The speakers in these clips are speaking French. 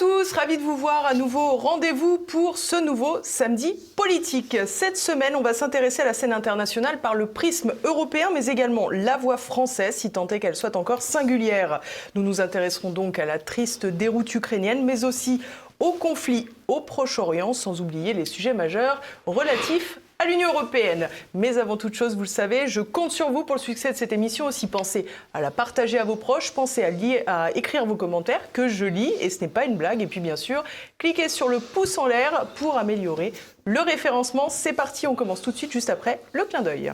Tous, ravi de vous voir à nouveau. Rendez-vous pour ce nouveau samedi politique. Cette semaine, on va s'intéresser à la scène internationale par le prisme européen, mais également la voix française, si tant est qu'elle soit encore singulière. Nous nous intéresserons donc à la triste déroute ukrainienne, mais aussi au conflit au Proche-Orient, sans oublier les sujets majeurs relatifs à l'Union européenne. Mais avant toute chose, vous le savez, je compte sur vous pour le succès de cette émission. Aussi, pensez à la partager à vos proches, pensez à, lier, à écrire vos commentaires que je lis, et ce n'est pas une blague. Et puis, bien sûr, cliquez sur le pouce en l'air pour améliorer le référencement. C'est parti, on commence tout de suite, juste après le clin d'œil.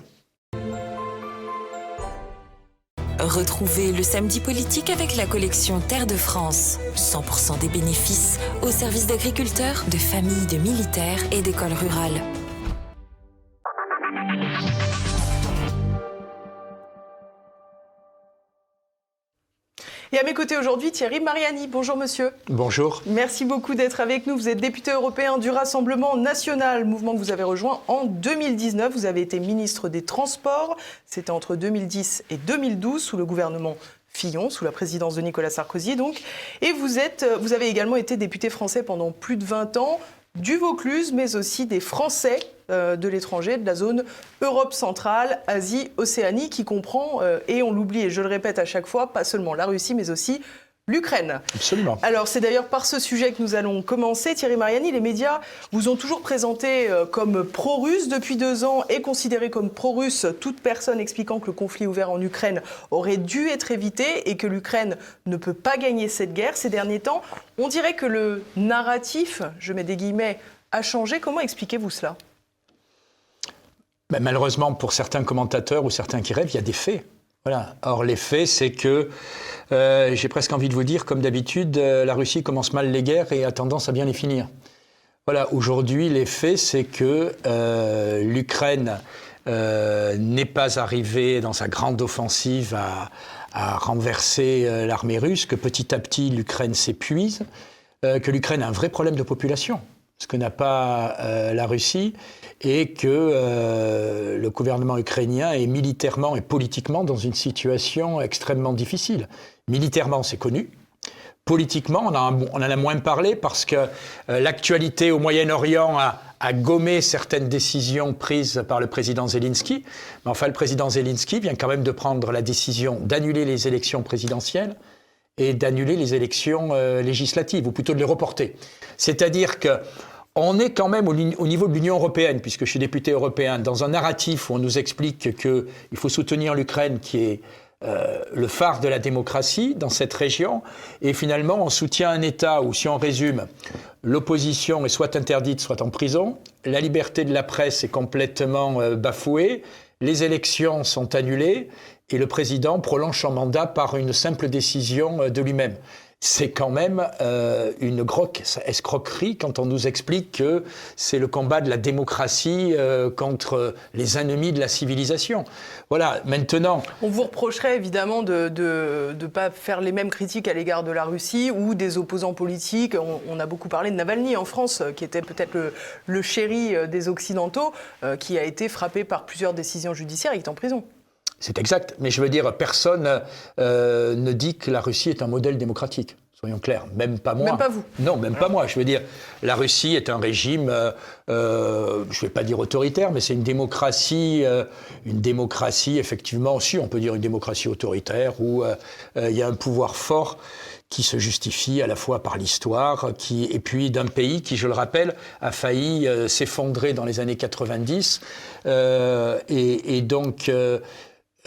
Retrouvez le samedi politique avec la collection Terre de France. 100% des bénéfices au service d'agriculteurs, de familles, de militaires et d'écoles rurales. Et à mes côtés aujourd'hui, Thierry Mariani. Bonjour monsieur. Bonjour. Merci beaucoup d'être avec nous. Vous êtes député européen du Rassemblement national, mouvement que vous avez rejoint en 2019. Vous avez été ministre des Transports. C'était entre 2010 et 2012 sous le gouvernement Fillon, sous la présidence de Nicolas Sarkozy donc. Et vous, êtes, vous avez également été député français pendant plus de 20 ans du Vaucluse, mais aussi des Français euh, de l'étranger, de la zone Europe centrale, Asie, Océanie, qui comprend, euh, et on l'oublie, et je le répète à chaque fois, pas seulement la Russie, mais aussi l'Ukraine. Absolument. Alors c'est d'ailleurs par ce sujet que nous allons commencer. Thierry Mariani, les médias vous ont toujours présenté euh, comme pro-russe depuis deux ans et considéré comme pro-russe toute personne expliquant que le conflit ouvert en Ukraine aurait dû être évité et que l'Ukraine ne peut pas gagner cette guerre. Ces derniers temps, on dirait que le narratif, je mets des guillemets, a changé. Comment expliquez-vous cela? Ben, malheureusement, pour certains commentateurs ou certains qui rêvent, il y a des faits. Voilà. Or, les faits, c'est que, euh, j'ai presque envie de vous dire, comme d'habitude, euh, la Russie commence mal les guerres et a tendance à bien les finir. Voilà, aujourd'hui, les faits, c'est que euh, l'Ukraine n'est pas arrivée dans sa grande offensive à, à renverser l'armée russe, que petit à petit, l'Ukraine s'épuise, que l'Ukraine a un vrai problème de population ce que n'a pas euh, la Russie, et que euh, le gouvernement ukrainien est militairement et politiquement dans une situation extrêmement difficile. Militairement, c'est connu. Politiquement, on, en a moins parlé parce que euh, l'actualité au Moyen-Orient a, a, gommé certaines décisions prises par le président Zelensky. Mais enfin, le président Zelensky vient quand même de prendre la décision d'annuler les élections présidentielles et d'annuler les élections législatives, ou plutôt de les reporter. C'est-à-dire que on est quand même au, niveau de l'Union européenne, puisque je suis député européen, dans un narratif où on nous explique qu'il faut soutenir l'Ukraine, qui est euh, le phare de la démocratie dans cette région, et finalement on soutient un État où, si on résume, l'opposition est soit interdite, soit en prison, la liberté de la presse est complètement euh, bafouée, les élections sont annulées, et le président prolonge son mandat par une simple décision euh, de lui-même. C'est quand même euh, une escroquerie quand on nous explique que c'est le combat de la démocratie euh, contre les ennemis de la civilisation. Voilà, maintenant... On vous reprocherait évidemment de ne pas faire les mêmes critiques à l'égard de la Russie ou des opposants politiques. On, a beaucoup parlé de Navalny en France, qui était peut-être le, le, chéri des Occidentaux, qui a été frappé par plusieurs décisions judiciaires et qui est en prison. C'est exact, mais je veux dire, personne euh, ne dit que la Russie est un modèle démocratique. Soyons clairs, même pas moi. Même pas vous. Non, même pas moi. Je veux dire, la Russie est un régime, euh, euh, je ne vais pas dire autoritaire, mais c'est une démocratie, euh, une démocratie effectivement aussi, on peut dire une démocratie autoritaire où il y a un pouvoir fort qui se justifie à la fois par l'histoire, qui et puis d'un pays qui, je le rappelle, a failli s'effondrer dans les années 90, et, et, donc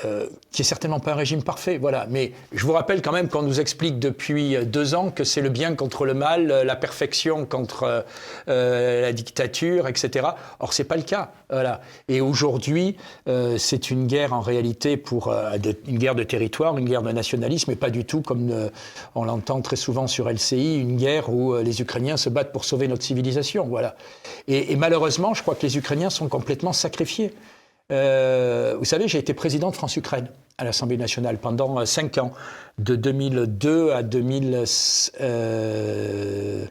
euh, qui est certainement pas un régime parfait, voilà. Mais je vous rappelle quand même qu'on nous explique depuis deux ans que c'est le bien contre le mal, la perfection contre euh, la dictature, etc. Or c'est pas le cas, voilà. Et aujourd'hui, euh, c'est une guerre en réalité pour euh, une guerre de territoire, une guerre de nationalisme, et pas du tout comme euh, on l'entend très souvent sur LCI, une guerre où euh, les Ukrainiens se battent pour sauver notre civilisation, voilà. Et malheureusement, je crois que les Ukrainiens sont complètement sacrifiés. Euh, vous savez, j'ai été président de France-Ukraine à l'Assemblée nationale pendant euh, cinq ans, de 2002 à 2000. Euh,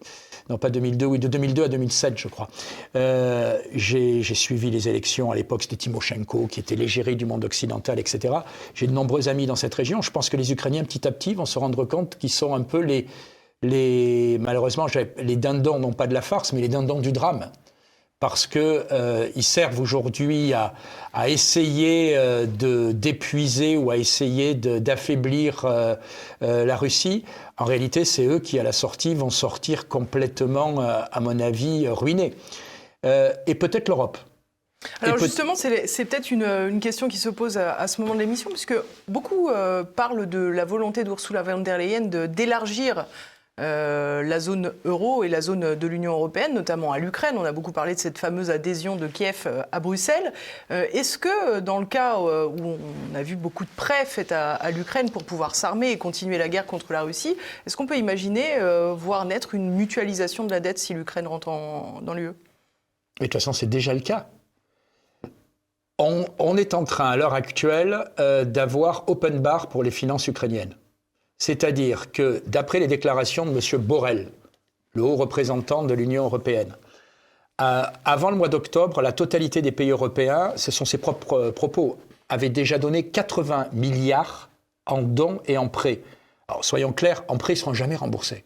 non, pas 2002, oui, de 2002 à 2007, je crois. Euh, j'ai suivi les élections. À l'époque, c'était Timoshenko, qui était l'égérie du monde occidental, etc. J'ai de nombreux amis dans cette région. Je pense que les Ukrainiens, petit à petit, vont se rendre compte qu'ils sont un peu les, les, malheureusement, les dindons n'ont pas de la farce, mais les dindons du drame. Parce qu'ils euh, servent aujourd'hui à, essayer euh, d'épuiser ou à essayer d'affaiblir euh, la Russie. En réalité, c'est eux qui, à la sortie, vont sortir complètement, à mon avis, ruinés. et peut-être l'Europe. Alors justement, c'est peut-être une, question qui se pose à, ce moment de l'émission, puisque beaucoup euh, parlent de la volonté d'Ursula von der Leyen d'élargir euh, la zone euro et la zone de l'Union européenne, notamment à l'Ukraine. On a beaucoup parlé de cette fameuse adhésion de Kiev euh, à Bruxelles. Est-ce que dans le cas où on a vu beaucoup de prêts faits à, l'Ukraine pour pouvoir s'armer et continuer la guerre contre la Russie, est-ce qu'on peut imaginer voir naître une mutualisation de la dette si l'Ukraine rentre dans l'UE? De toute façon, c'est déjà le cas on, est en train, à l'heure actuelle, euh, d'avoir open bar pour les finances ukrainiennes. C'est-à-dire que, d'après les déclarations de M. Borrell, le haut représentant de l'Union européenne, euh, avant le mois d'octobre, la totalité des pays européens, ce sont ses propres euh, propos, avaient déjà donné 80 milliards en dons et en prêts. Alors, soyons clairs, en prêts, ils ne seront jamais remboursés.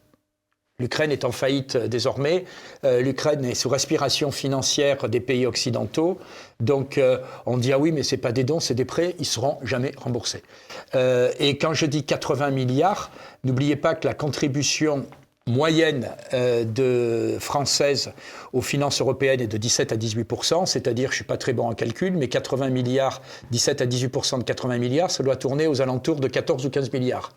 L'Ukraine est en faillite euh, désormais. Euh, L'Ukraine est sous respiration financière des pays occidentaux. Donc euh, on dit ah oui, mais c'est pas des dons, c'est des prêts, ils seront jamais remboursés. et quand je dis 80 milliards, n'oubliez pas que la contribution moyenne de française aux finances européennes est de 17 à 18% c'est-à-dire, je suis pas très bon en calcul, mais 80 milliards, 17 à 18% de 80 milliards, ça doit tourner aux alentours de 14 ou 15 milliards.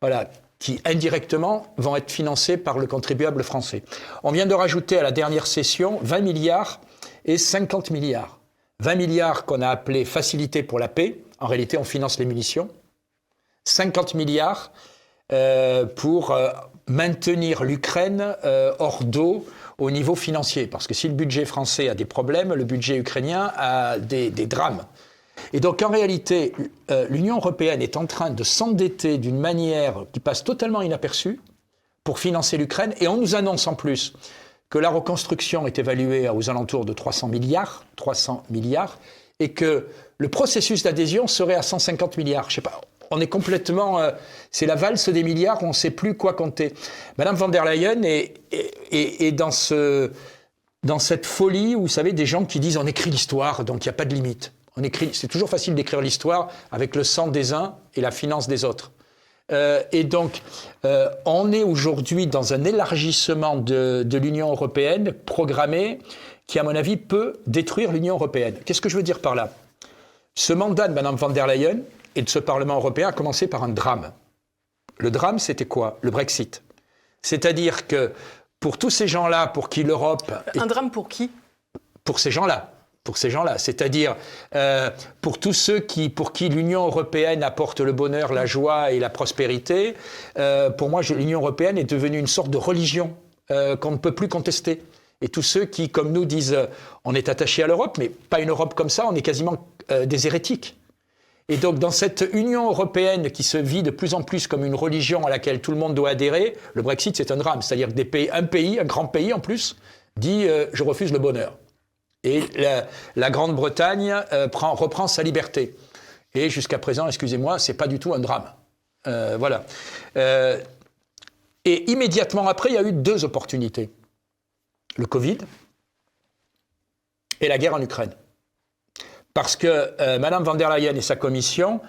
Voilà, qui indirectement vont être financés par le contribuable français. On vient de rajouter à la dernière session 20 milliards et 50 milliards. 20 milliards qu'on a appelés facilité pour la paix, en réalité on finance les munitions. 50 milliards euh, pour euh, maintenir l'Ukraine euh, hors d'eau au niveau financier. Parce que si le budget français a des problèmes, le budget ukrainien a des drames. Et donc en réalité, euh, l'Union européenne est en train de s'endetter d'une manière qui passe totalement inaperçue pour financer l'Ukraine. Et on nous annonce en plus que la reconstruction est évaluée aux alentours de 300 milliards, 300 milliards, et que le processus d'adhésion serait à 150 milliards. Je sais pas, on est complètement, euh, c'est la valse des milliards, on ne sait plus quoi compter. Madame van der Leyen est, dans dans cette folie où vous savez des gens qui disent on écrit l'histoire, donc il n'y a pas de limite c'est toujours facile d'écrire l'histoire avec le sang des uns et la finance des autres. Euh, et donc, euh, on est aujourd'hui dans un élargissement de, l'Union européenne programmé qui, à mon avis, peut détruire l'Union européenne. Qu'est-ce que je veux dire par là? Ce mandat de Mme van der Leyen et de ce Parlement européen a commencé par un drame. Le drame, c'était quoi? Le Brexit. C'est-à-dire que pour tous ces gens-là, pour qui l'Europe... Un drame pour qui? Pour ces gens-là pour ces gens-là, c'est-à-dire euh, pour tous ceux qui, pour qui l'Union européenne apporte le bonheur, la joie et la prospérité. Euh, pour moi, l'Union européenne est devenue une sorte de religion euh, qu'on ne peut plus contester. Et tous ceux qui, comme nous, disent on est attaché à l'Europe, mais pas une Europe comme ça, on est quasiment des hérétiques. Et donc, dans cette Union européenne qui se vit de plus en plus comme une religion à laquelle tout le monde doit adhérer, le Brexit, c'est un drame. C'est-à-dire qu'un pays, un grand pays en plus, dit je refuse le bonheur. Et la, Grande-Bretagne euh, reprend sa liberté. Et jusqu'à présent, excusez-moi, c'est pas du tout un drame. Euh, voilà. Euh, et immédiatement après, il y a eu deux opportunités le Covid et la guerre en Ukraine. Parce que Mme van der Leyen et sa commission,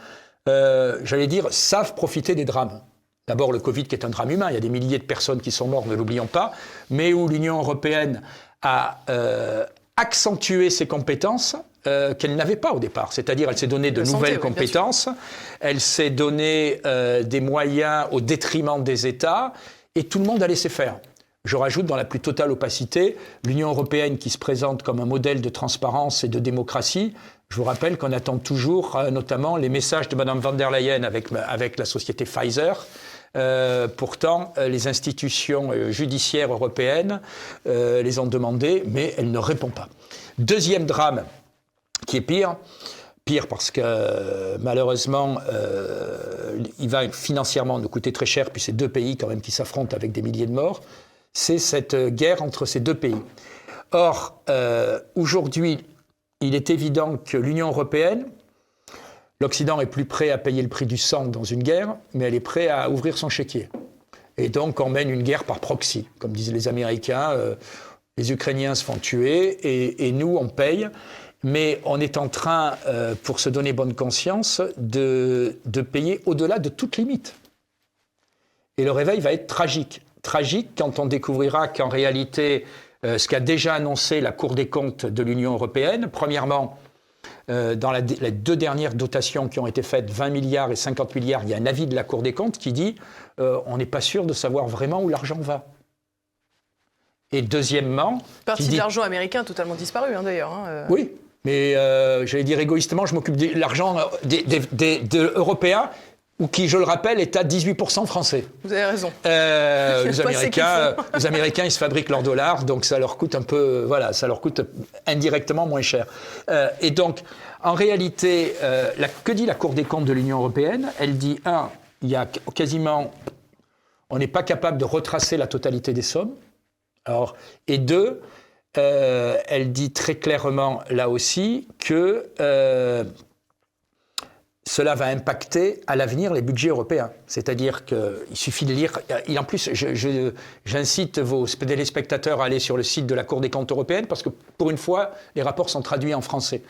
j'allais dire, savent profiter des drames. D'abord, le Covid qui est un drame humain, il y a des milliers de personnes qui sont mortes, ne l'oublions pas, mais où l'Union européenne a accentuer ses compétences euh, qu'elle n'avait pas au départ. C'est-à-dire, elle s'est donné de, nouvelles compétences, elle s'est donné euh, des moyens au détriment des États, et tout le monde a laissé faire. Je rajoute dans la plus totale opacité l'Union européenne qui se présente comme un modèle de transparence et de démocratie. Je vous rappelle qu'on attend toujours euh, notamment les messages de Mme van der Leyen avec, avec la société Pfizer. Euh, pourtant, euh, les institutions euh, judiciaires européennes les ont demandées, mais elles ne répondent pas. Deuxième drame, qui est pire, pire parce que malheureusement, il va financièrement nous coûter très cher, puis c'est deux pays quand même qui s'affrontent avec des milliers de morts, c'est cette guerre entre ces deux pays. Or, aujourd'hui, il est évident que l'Union européenne, L'Occident est plus prêt à payer le prix du sang dans une guerre, mais elle est prête à ouvrir son chéquier. Et donc on mène une guerre par proxy, comme disaient les Américains. Euh, les Ukrainiens se font tuer et, nous, on paye. Mais on est en train, euh, pour se donner bonne conscience, de, payer au-delà de toute limite. Et le réveil va être tragique. Tragique quand on découvrira qu'en réalité, euh, ce qu'a déjà annoncé la Cour des comptes de l'Union européenne, premièrement, euh, dans les deux dernières dotations qui ont été faites, 20 milliards et 50 milliards, il y a un avis de la Cour des comptes qui dit on n'est pas sûr de savoir vraiment où l'argent va. Et deuxièmement. Partie de l'argent américain totalement disparu, hein, d'ailleurs. Hein, euh. Oui, mais euh, j'allais dire égoïstement, je m'occupe de l'argent des, des, Européens ou qui, je le rappelle, est à 18% français. Vous avez raison. Euh, les, Américains, les Américains, ils se fabriquent leurs dollars, donc ça leur coûte un peu, voilà, ça leur coûte indirectement moins cher. et donc, en réalité, la, que dit la Cour des comptes de l'Union européenne? Elle dit, un, il y a quasiment, on n'est pas capable de retracer la totalité des sommes. Alors, et deux, euh, elle dit très clairement là aussi que euh, cela va impacter à l'avenir les budgets européens. C'est-à-dire qu'il suffit de lire. Et en plus, j'incite vos téléspectateurs à aller sur le site de la Cour des comptes européenne parce que pour une fois, les rapports sont traduits en français.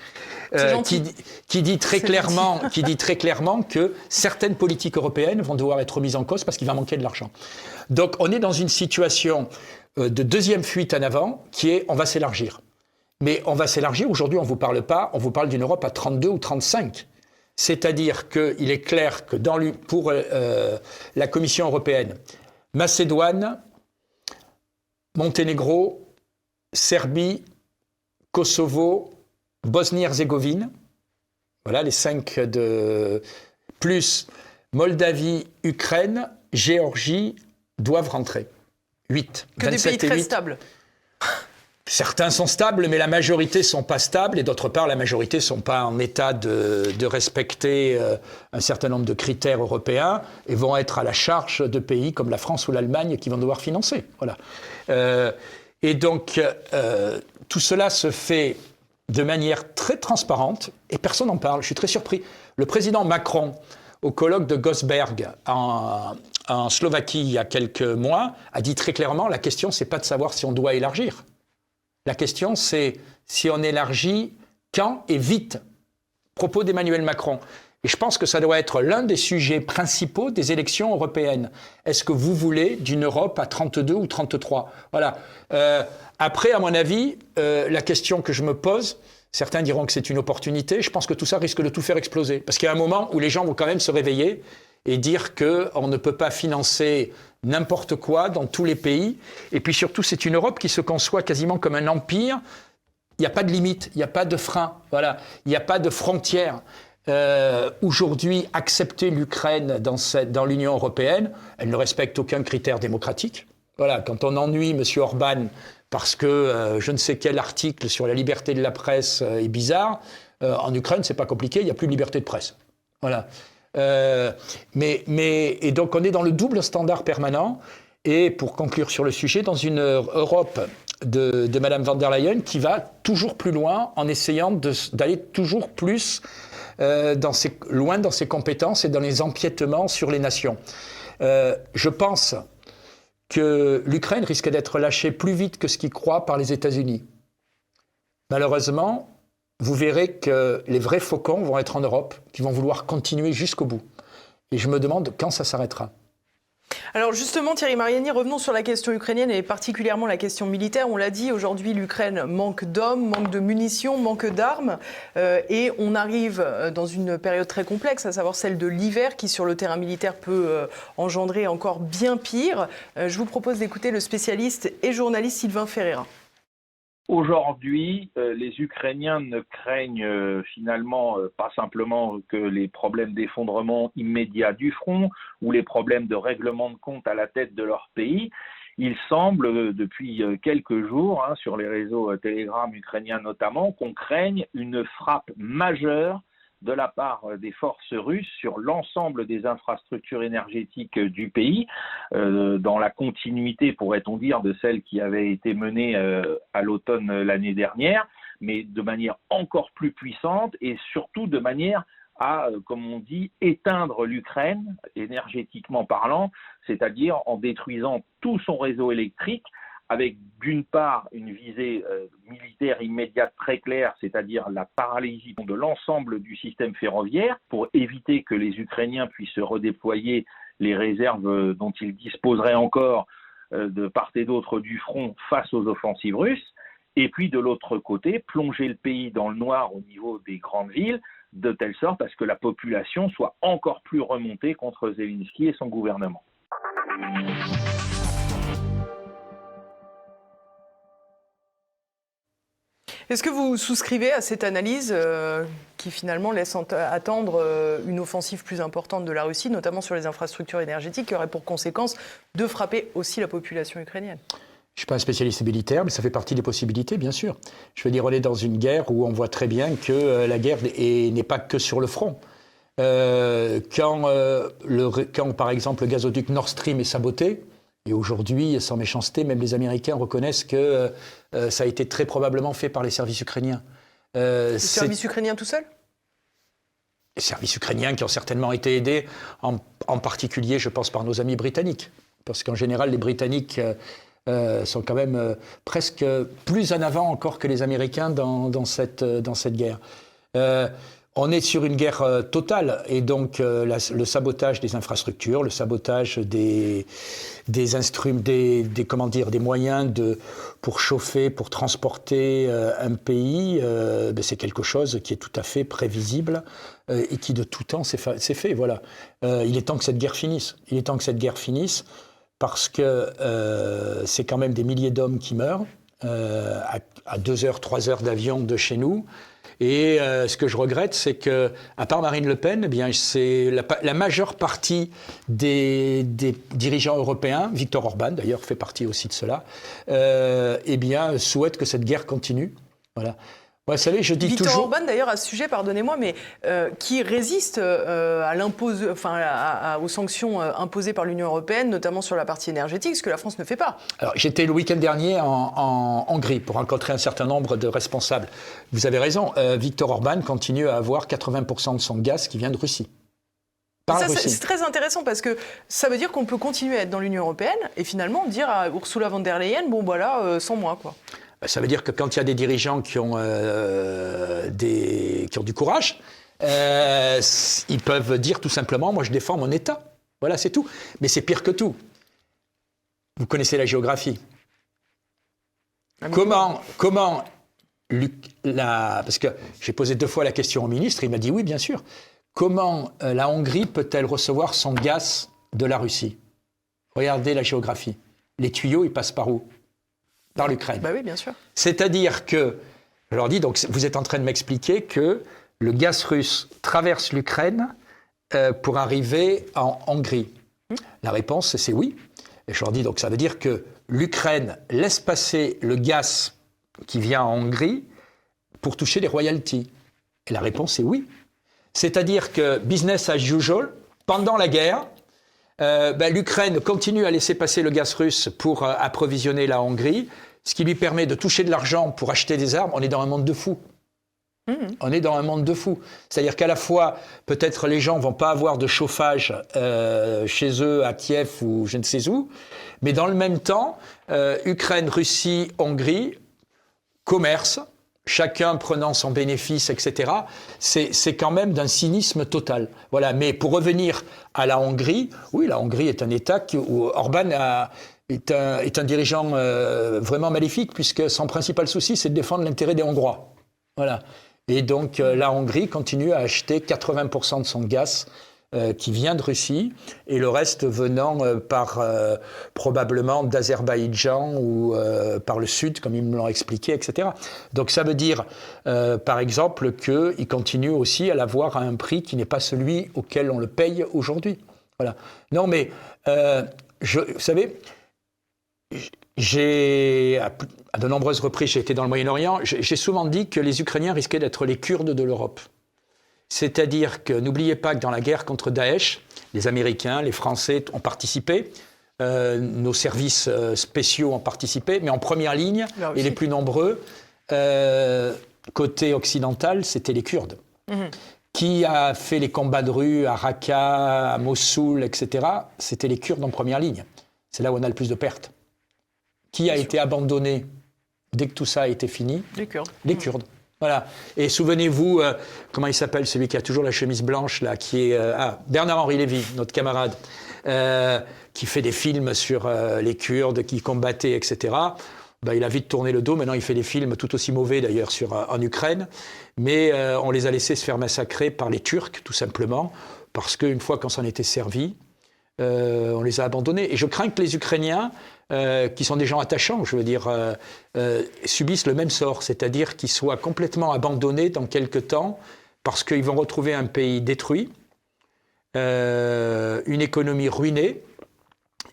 Euh, qui, qui, dit très clairement, qui dit très clairement que certaines politiques européennes vont devoir être mises en cause parce qu'il va manquer de l'argent. Donc, on est dans une situation euh, de deuxième fuite en avant qui est on va s'élargir. Mais on va s'élargir. Aujourd'hui, on ne vous parle pas, on vous parle d'une Europe à 32 ou 35. C'est-à-dire qu'il est clair que dans, pour euh, la Commission européenne, Macédoine, Monténégro, Serbie, Kosovo, Bosnie-Herzégovine, voilà les cinq de plus Moldavie, Ukraine, Géorgie doivent rentrer. 8. Que des pays très stables. Certains sont stables, mais la majorité sont pas stables, et d'autre part, la majorité sont pas en état de, respecter euh, un certain nombre de critères européens et vont être à la charge de pays comme la France ou l'Allemagne qui vont devoir financer. Voilà. Euh, et donc, euh, tout cela se fait de manière très transparente et personne n'en parle. Je suis très surpris. Le président Macron, au colloque de Gosberg en, en Slovaquie il y a quelques mois, a dit très clairement la question, c'est pas de savoir si on doit élargir. La question, c'est si on élargit, quand et vite? Propos d'Emmanuel Macron. Et je pense que ça doit être l'un des sujets principaux des élections européennes. Est-ce que vous voulez d'une Europe à 32 ou 33 Voilà. Euh, après, à mon avis, euh, la question que je me pose, certains diront que c'est une opportunité, je pense que tout ça risque de tout faire exploser. Parce qu'il y a un moment où les gens vont quand même se réveiller et dire qu'on ne peut pas financer n'importe quoi dans tous les pays. Et puis surtout, c'est une Europe qui se conçoit quasiment comme un empire. Il n'y a pas de limite, il n'y a pas de frein, voilà, il n'y a pas de frontières. Euh, aujourd'hui, accepter l'Ukraine dans, l'Union européenne, elle ne respecte aucun critère démocratique. Voilà, quand on ennuie M. Orban parce que euh, je ne sais quel article sur la liberté de la presse euh, est bizarre, en Ukraine, c'est pas compliqué, il n'y a plus de liberté de presse. Voilà. Euh, mais, mais, et donc on est dans le double standard permanent. Et pour conclure sur le sujet, dans une Europe de, de Mme van der Leyen qui va toujours plus loin en essayant d'aller toujours plus euh, loin dans ses compétences et dans les empiètements sur les nations. Euh, je pense que l'Ukraine risque d'être lâchée plus vite que ce qu'il croit par les États-Unis. Malheureusement, vous verrez que les vrais faucons vont être en Europe, qui vont vouloir continuer jusqu'au bout. Et je me demande quand ça s'arrêtera. Alors justement, Thierry Mariani, revenons sur la question ukrainienne et particulièrement la question militaire. On l'a dit, aujourd'hui, l'Ukraine manque d'hommes, manque de munitions, manque d'armes. Euh, et on arrive euh, dans une période très complexe, à savoir celle de l'hiver, qui sur le terrain militaire peut euh, engendrer encore bien pire. je vous propose d'écouter le spécialiste et journaliste Sylvain Ferreira. Aujourd'hui, euh, les Ukrainiens ne craignent euh, finalement euh, pas simplement que les problèmes d'effondrement immédiat du front ou les problèmes de règlement de compte à la tête de leur pays. Il semble, depuis quelques jours, hein, sur les réseaux Telegram ukrainiens notamment, qu'on craigne une frappe majeure de la part euh, des forces russes sur l'ensemble des infrastructures énergétiques euh, du pays, euh, dans la continuité, pourrait-on dire, de celles qui avaient été menées à l'automne l'année dernière, mais de manière encore plus puissante et surtout de manière à, comme on dit, éteindre l'Ukraine, énergétiquement parlant, c'est-à-dire en détruisant tout son réseau électrique, avec d'une part une visée euh, militaire immédiate très claire, c'est-à-dire la paralysie de l'ensemble du système ferroviaire, pour éviter que les Ukrainiens puissent redéployer les réserves euh, dont ils disposeraient encore de part et d'autre du front face aux offensives russes, et puis de l'autre côté, plonger le pays dans le noir au niveau des grandes villes, de telle sorte à ce que la population soit encore plus remontée contre Zelensky et son gouvernement. Est-ce que vous souscrivez à cette analyse euh, qui finalement laisse attendre euh, une offensive plus importante de la Russie, notamment sur les infrastructures énergétiques, qui aurait pour conséquence de frapper aussi la population ukrainienne? Je ne suis pas un spécialiste militaire, mais ça fait partie des possibilités, bien sûr. Je veux dire, on est dans une guerre où on voit très bien que euh, la guerre n'est pas que sur le front. Quand, quand, par exemple, le gazoduc Nord Stream est saboté, et aujourd'hui, sans méchanceté, même les Américains reconnaissent que ça a été très probablement fait par les services ukrainiens. les services ukrainiens tout seuls? Les services ukrainiens qui ont certainement été aidés, en, en particulier, je pense, par nos amis britanniques. Parce qu'en général, les Britanniques euh, sont quand même euh, presque plus en avant encore que les Américains dans, cette, euh, dans cette guerre. On est sur une guerre totale et donc le sabotage des infrastructures, le sabotage des, des instruments, des, dire, des moyens de, pour chauffer, pour transporter un pays, ben, c'est quelque chose qui est tout à fait prévisible et qui de tout temps s'est fait. Voilà. il est temps que cette guerre finisse. Il est temps que cette guerre finisse parce que euh, c'est quand même des milliers d'hommes qui meurent euh, à, deux heures, trois heures d'avion de chez nous. Et euh, ce que je regrette, c'est que, à part Marine Le Pen, eh bien, c'est la, majeure partie des, dirigeants européens, Victor Orban d'ailleurs fait partie aussi de cela, eh bien, souhaitent que cette guerre continue. Voilà savez, je dis Victor toujours... Orban, d'ailleurs, à ce sujet, pardonnez-moi, mais euh, qui résiste euh, à enfin, aux sanctions euh, imposées par l'Union européenne, notamment sur la partie énergétique, ce que la France ne fait pas. Alors, j'étais le week-end dernier en, Hongrie pour rencontrer un certain nombre de responsables. Vous avez raison, Victor Orban continue à avoir 80% de son gaz qui vient de Russie. C'est très intéressant parce que ça veut dire qu'on peut continuer à être dans l'Union européenne et finalement dire à Ursula von der Leyen, bon voilà, sans moi quoi. Ça veut dire que quand il y a des dirigeants qui ont, euh, des, qui ont du courage, euh, ils peuvent dire tout simplement, moi je défends mon État. Voilà, c'est tout. Mais c'est pire que tout. Vous connaissez la géographie. Comment, comment la, parce que j'ai posé deux fois la question au ministre, il m'a dit oui, bien sûr. Comment euh, la Hongrie peut-elle recevoir son gaz de la Russie? Regardez la géographie. Les tuyaux, ils passent par où? Par l'Ukraine. Bah oui, bien sûr. C'est-à-dire que, je leur dis, donc vous êtes en train de m'expliquer que le gaz russe traverse l'Ukraine euh, pour arriver en Hongrie. Hmm. La réponse, c'est oui. Et je leur dis, donc ça veut dire que l'Ukraine laisse passer le gaz qui vient en Hongrie pour toucher les royalties. Et la réponse est oui. C'est-à-dire que business as usual, pendant la guerre, euh, ben, l'Ukraine continue à laisser passer le gaz russe pour euh, approvisionner la Hongrie, ce qui lui permet de toucher de l'argent pour acheter des armes. On est dans un monde de fous. Mmh. On est dans un monde de fous. C'est-à-dire qu'à la fois, peut-être les gens vont pas avoir de chauffage euh, chez eux, à Kiev ou je ne sais où, mais dans le même temps, Ukraine, Russie, Hongrie, commerce, chacun prenant son bénéfice, etc., c'est quand même d'un cynisme total. Voilà. Mais pour revenir à la Hongrie, oui, la Hongrie est un État où Orban est, un, dirigeant euh, vraiment maléfique, puisque son principal souci, c'est de défendre l'intérêt des Hongrois. Voilà. Et donc, euh, la Hongrie continue à acheter 80% de son gaz euh, qui vient de Russie et le reste venant euh, par euh, probablement d'Azerbaïdjan ou par le sud, comme ils me l'ont expliqué, etc. Donc ça veut dire, par exemple, qu'ils continuent aussi à l'avoir à un prix qui n'est pas celui auquel on le paye aujourd'hui. Voilà. Non, mais vous savez, j'ai, à de nombreuses reprises, j'ai été dans le Moyen-Orient, j'ai souvent dit que les Ukrainiens risquaient d'être les Kurdes de l'Europe. C'est-à-dire que n'oubliez pas que dans la guerre contre Daesh, les Américains, les Français ont participé, euh, nos services euh, spéciaux ont participé, mais en première ligne, et les plus nombreux, euh, côté occidental, c'était les Kurdes. Mhm. Qui a fait les combats de rue à Raqqa, à Mossoul, etc. C'était les Kurdes en première ligne. C'est là où on a le plus de pertes. Qui a été abandonné dès que tout ça a été fini Les Kurdes. Les Kurdes. Voilà. Et souvenez-vous, euh, comment il s'appelle celui qui a toujours la chemise blanche là, qui est euh, ah, Bernard-Henri Lévy, notre camarade, euh, qui fait des films sur les Kurdes qui combattaient, etc. Ben, il a vite tourné le dos. Maintenant, il fait des films tout aussi mauvais d'ailleurs sur en Ukraine, mais on les a laissés se faire massacrer par les Turcs, tout simplement, parce qu'une fois qu'on s'en était servi, on les a abandonnés. Et je crains que les Ukrainiens euh, qui sont des gens attachants, je veux dire, euh, euh, subissent le même sort, c'est-à-dire qu'ils soient complètement abandonnés dans quelques temps parce qu'ils vont retrouver un pays détruit, une économie ruinée,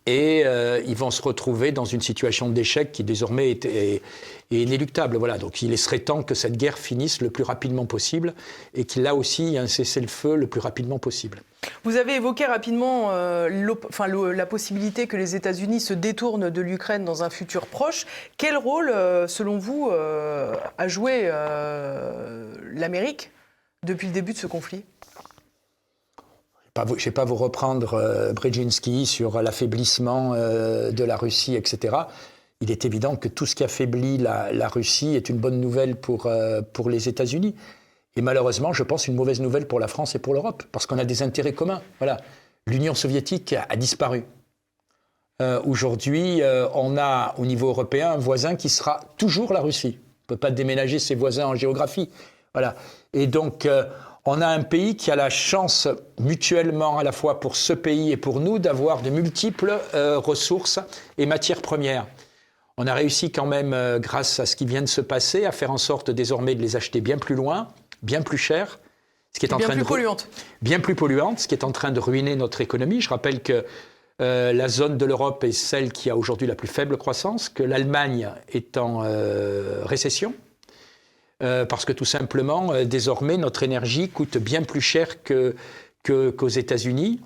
et ils vont se retrouver dans une situation d'échec qui désormais est, inéluctable. Voilà, donc il serait temps que cette guerre finisse le plus rapidement possible et qu'il a aussi un cessez-le-feu le plus rapidement possible. Vous avez évoqué rapidement euh, la possibilité que les États-Unis se détournent de l'Ukraine dans un futur proche. Quel rôle, euh, selon vous, euh, a joué l'Amérique depuis le début de ce conflit? Je ne vais pas vous reprendre Brzezinski sur l'affaiblissement de la Russie, etc il est évident que tout ce qui affaiblit la, Russie est une bonne nouvelle pour, euh, pour les États-Unis. Et malheureusement, je pense une mauvaise nouvelle pour la France et pour l'Europe, parce qu'on a des intérêts communs. Voilà. L'Union soviétique a, disparu. Euh, aujourd'hui, euh, on a au niveau européen un voisin qui sera toujours la Russie. On ne peut pas déménager ses voisins en géographie. Voilà. Et donc, on a un pays qui a la chance mutuellement, à la fois pour ce pays et pour nous, d'avoir de multiples ressources et matières premières. On a réussi quand même, euh, grâce à ce qui vient de se passer, à faire en sorte désormais de les acheter bien plus loin, bien plus cher. Ce qui est en bien train plus de polluante. Bien plus polluante, ce qui est en train de ruiner notre économie. Je rappelle que euh, la zone de l'Europe est celle qui a aujourd'hui la plus faible croissance, que l'Allemagne est en euh, parce que tout simplement, désormais, notre énergie coûte bien plus cher qu'aux que, États-Unis.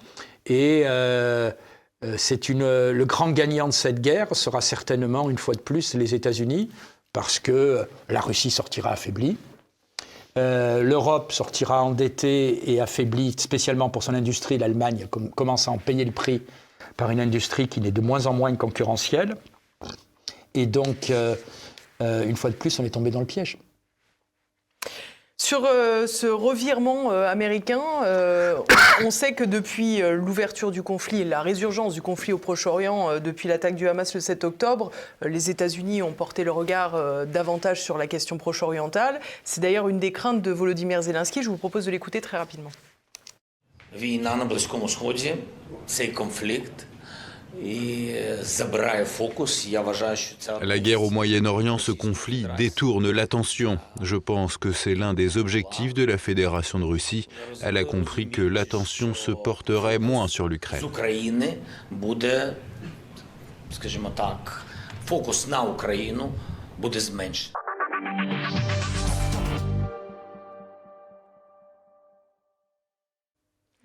Et euh, c'est une, le grand gagnant de cette guerre sera certainement, une fois de plus, les États-Unis, parce que la Russie sortira affaiblie. Euh, L'Europe sortira endettée et affaiblie, spécialement pour son industrie. L'Allemagne commence à en payer le prix par une industrie qui n'est de moins en moins concurrentielle. Et donc, euh, une fois de plus, on est tombé dans le piège. Sur euh, ce revirement euh, américain, euh, on sait que depuis l'ouverture du conflit la résurgence du conflit au Proche-Orient, depuis l'attaque du Hamas le 7 octobre, les États-Unis ont porté le regard davantage sur la question proche-orientale. C'est d'ailleurs une des craintes de Volodymyr Zelensky. Je vous propose de l'écouter très rapidement. La guerre au Moyen-Orient, ce conflit détourne l'attention. Je pense que c'est l'un des objectifs de la Fédération de Russie. Elle a compris que l'attention se porterait moins sur l'Ukraine.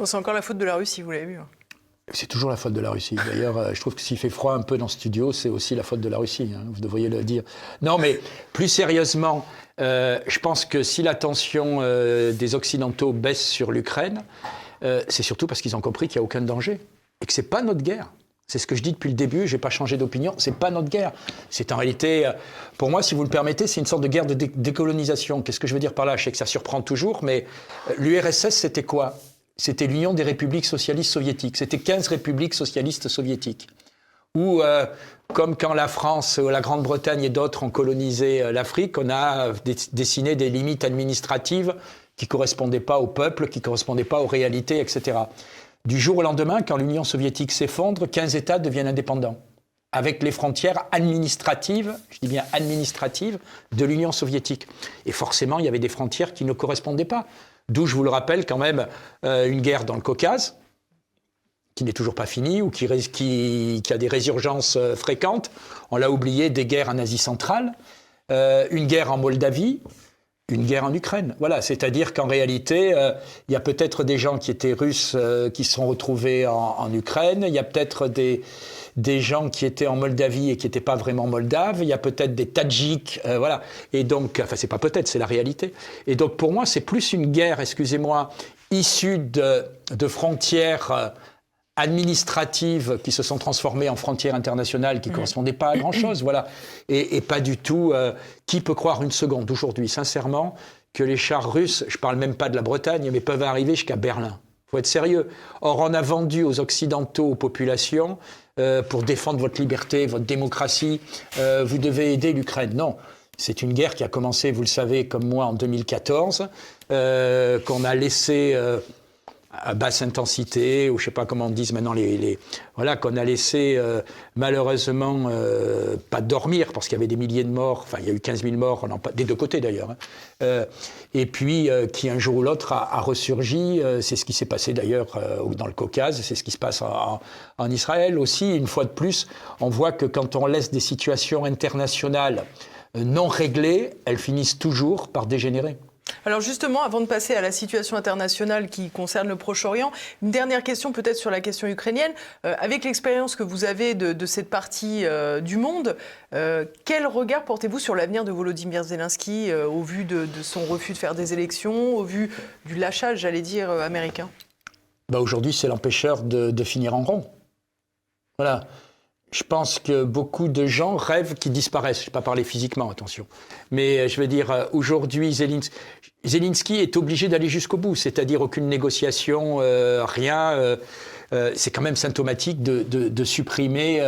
c'est encore la faute de la Russie, vous l'avez vu. C'est toujours la faute de la Russie. D'ailleurs, euh, je trouve que s'il fait froid un peu dans le studio, c'est aussi la faute de la Russie. Hein. vous devriez le dire. Non, mais plus sérieusement, euh, je pense que si l'attention euh, des Occidentaux baisse sur l'Ukraine, c'est surtout parce qu'ils ont compris qu'il n'y a aucun danger et que c'est pas notre guerre. C'est ce que je dis depuis le début, je n'ai pas changé d'opinion, c'est pas notre guerre. C'est en réalité, pour moi, si vous le permettez, c'est une sorte de guerre de décolonisation. Qu'est-ce que je veux dire par là? Je sais que ça surprend toujours, mais l'URSS, c'était quoi? C'était l'Union des républiques socialistes soviétiques. C'était 15 républiques socialistes soviétiques. Ou, euh, comme quand la France, la Grande-Bretagne et d'autres ont colonisé euh, l'Afrique, on a dessiné des limites administratives qui ne correspondaient pas au peuple, qui ne correspondaient pas aux réalités, etc. Du jour au lendemain, quand l'Union soviétique s'effondre, 15 États deviennent indépendants, avec les frontières administratives, je dis bien administratives, de l'Union soviétique. Et forcément, il y avait des frontières qui ne correspondaient pas. D'où, je vous le rappelle, quand même, euh, une guerre dans le Caucase, qui n'est toujours pas finie ou qui, a des résurgences euh, fréquentes. On l'a oublié, des guerres en Asie centrale, euh, une guerre en Moldavie, une guerre en Ukraine. Voilà, c'est-à-dire qu'en réalité, euh, il y a peut-être des gens qui étaient russes euh, qui sont retrouvés en, Ukraine, il y a peut-être des, des gens qui étaient en Moldavie et qui n'étaient pas vraiment moldaves, il y a peut-être des Tadjiks, euh, voilà. Et donc, enfin, c'est pas peut-être, c'est la réalité. Et donc, pour moi, c'est plus une guerre, excusez-moi, issue de, de frontières administratives qui se sont transformées en frontières internationales qui ne correspondaient pas à grand-chose, voilà. Et, pas du tout... Euh, qui peut croire une seconde aujourd'hui, sincèrement, que les chars russes, je ne parle même pas de la Bretagne, mais peuvent arriver jusqu'à Berlin Il faut être sérieux. Or, on a vendu aux Occidentaux, aux populations, euh, pour défendre votre liberté, votre démocratie, euh, vous devez aider l'Ukraine. Non. C'est une guerre qui a commencé, vous le savez, comme moi, en 2014, qu'on a laissé à basse intensité, ou je sais pas comment on dit maintenant, les, voilà, qu'on a laissé euh, malheureusement euh, pas dormir, parce qu'il y avait des milliers de morts, enfin il y a eu 15 000 morts, des deux côtés d'ailleurs, hein. euh, et puis qui un jour ou l'autre a, ressurgi, c'est ce qui s'est passé d'ailleurs dans le Caucase, c'est ce qui se passe en, en, Israël aussi, une fois de plus, on voit que quand on laisse des situations internationales non réglées, elles finissent toujours par dégénérer. Alors justement, avant de passer à la situation internationale qui concerne le Proche-Orient, une dernière question peut-être sur la question ukrainienne. Euh, avec l'expérience que vous avez de, cette partie euh, du monde, euh, quel regard portez-vous sur l'avenir de Volodymyr Zelensky au vu de, son refus de faire des élections, au vu du lâchage, j'allais dire, américain? Bah Aujourd'hui, c'est l'empêcheur de, de finir en rond. Voilà. Je pense que beaucoup de gens rêvent qu'ils disparaissent. Je ne vais pas parler physiquement, attention. Mais euh, je veux dire, euh, aujourd'hui, Zelensky, est obligé d'aller jusqu'au bout, c'est-à-dire aucune négociation, euh, rien. c'est quand même symptomatique de, supprimer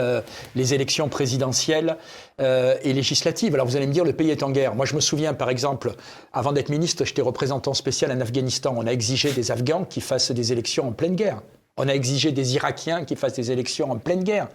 les élections présidentielles et législatives. Alors vous allez me dire, le pays est en guerre. Moi, je me souviens, par exemple, avant d'être ministre, j'étais représentant spécial en Afghanistan. On a exigé des Afghans qui fassent des élections en pleine guerre. On a exigé des Irakiens qui fassent des élections en pleine guerre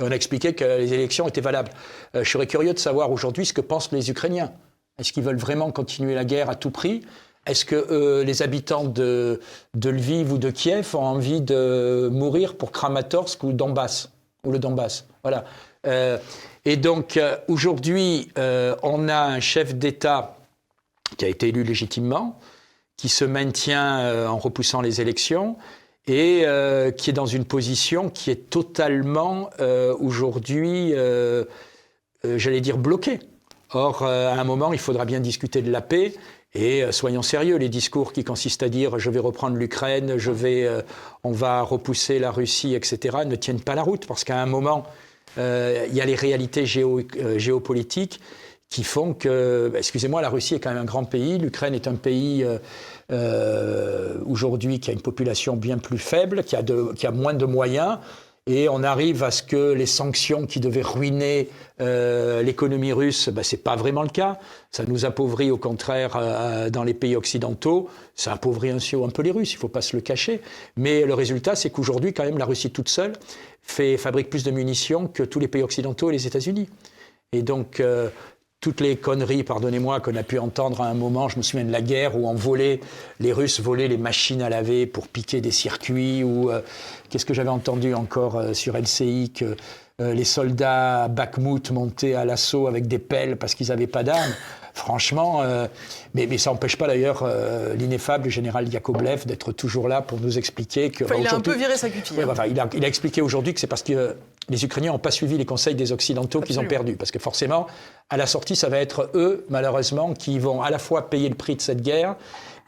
on a expliqué que les élections étaient valables. Euh, je serais curieux de savoir aujourd'hui ce que pensent les Ukrainiens. Est-ce qu'ils veulent vraiment continuer la guerre à tout prix? Est-ce que euh, les habitants de, Lviv ou de Kiev ont envie de mourir pour Kramatorsk ou Donbass ou le Donbass? Voilà. Euh, et donc aujourd'hui, on a un chef d'État qui a été élu légitimement, qui se maintient en repoussant les élections et euh, qui est dans une position qui est totalement euh, aujourd'hui, euh, j'allais dire, bloquée. Or, à un moment, il faudra bien discuter de la paix. Et soyons sérieux, les discours qui consistent à dire je vais reprendre l'Ukraine, je vais, on va repousser la Russie, etc., ne tiennent pas la route parce qu'à un moment, il y a les réalités géopolitiques qui font que, excusez-moi, la Russie est quand même un grand pays, l'Ukraine est un pays euh, aujourd'hui qui a une population bien plus faible, qui a, qui a moins de moyens. Et on arrive à ce que les sanctions qui devaient ruiner euh, l'économie russe, ben, ce n'est pas vraiment le cas. Ça nous appauvrit au contraire euh, dans les pays occidentaux. Ça appauvrit un peu les Russes, il ne faut pas se le cacher. Mais le résultat, c'est qu'aujourd'hui, quand même, la Russie toute seule fait, fabrique plus de munitions que tous les pays occidentaux et les États-Unis. Et donc, toutes les conneries, pardonnez-moi, qu'on a pu entendre à un moment. Je me souviens de la guerre où on volait, les Russes volaient les machines à laver pour piquer des circuits. Ou euh, qu'est-ce que j'avais entendu encore euh, sur LCI que euh, les soldats à montaient à l'assaut avec des pelles parce qu'ils n'avaient pas d'armes. Franchement, mais, mais, ça n'empêche pas d'ailleurs l'ineffable général Yakovlev d'être toujours là pour nous expliquer que. il a un peu viré sa. Hein. il, a, il, a, expliqué aujourd'hui que c'est parce que les Ukrainiens n'ont pas suivi les conseils des Occidentaux qu'ils ont perdus. Parce que forcément, à la sortie, ça va être eux, malheureusement, qui vont à la fois payer le prix de cette guerre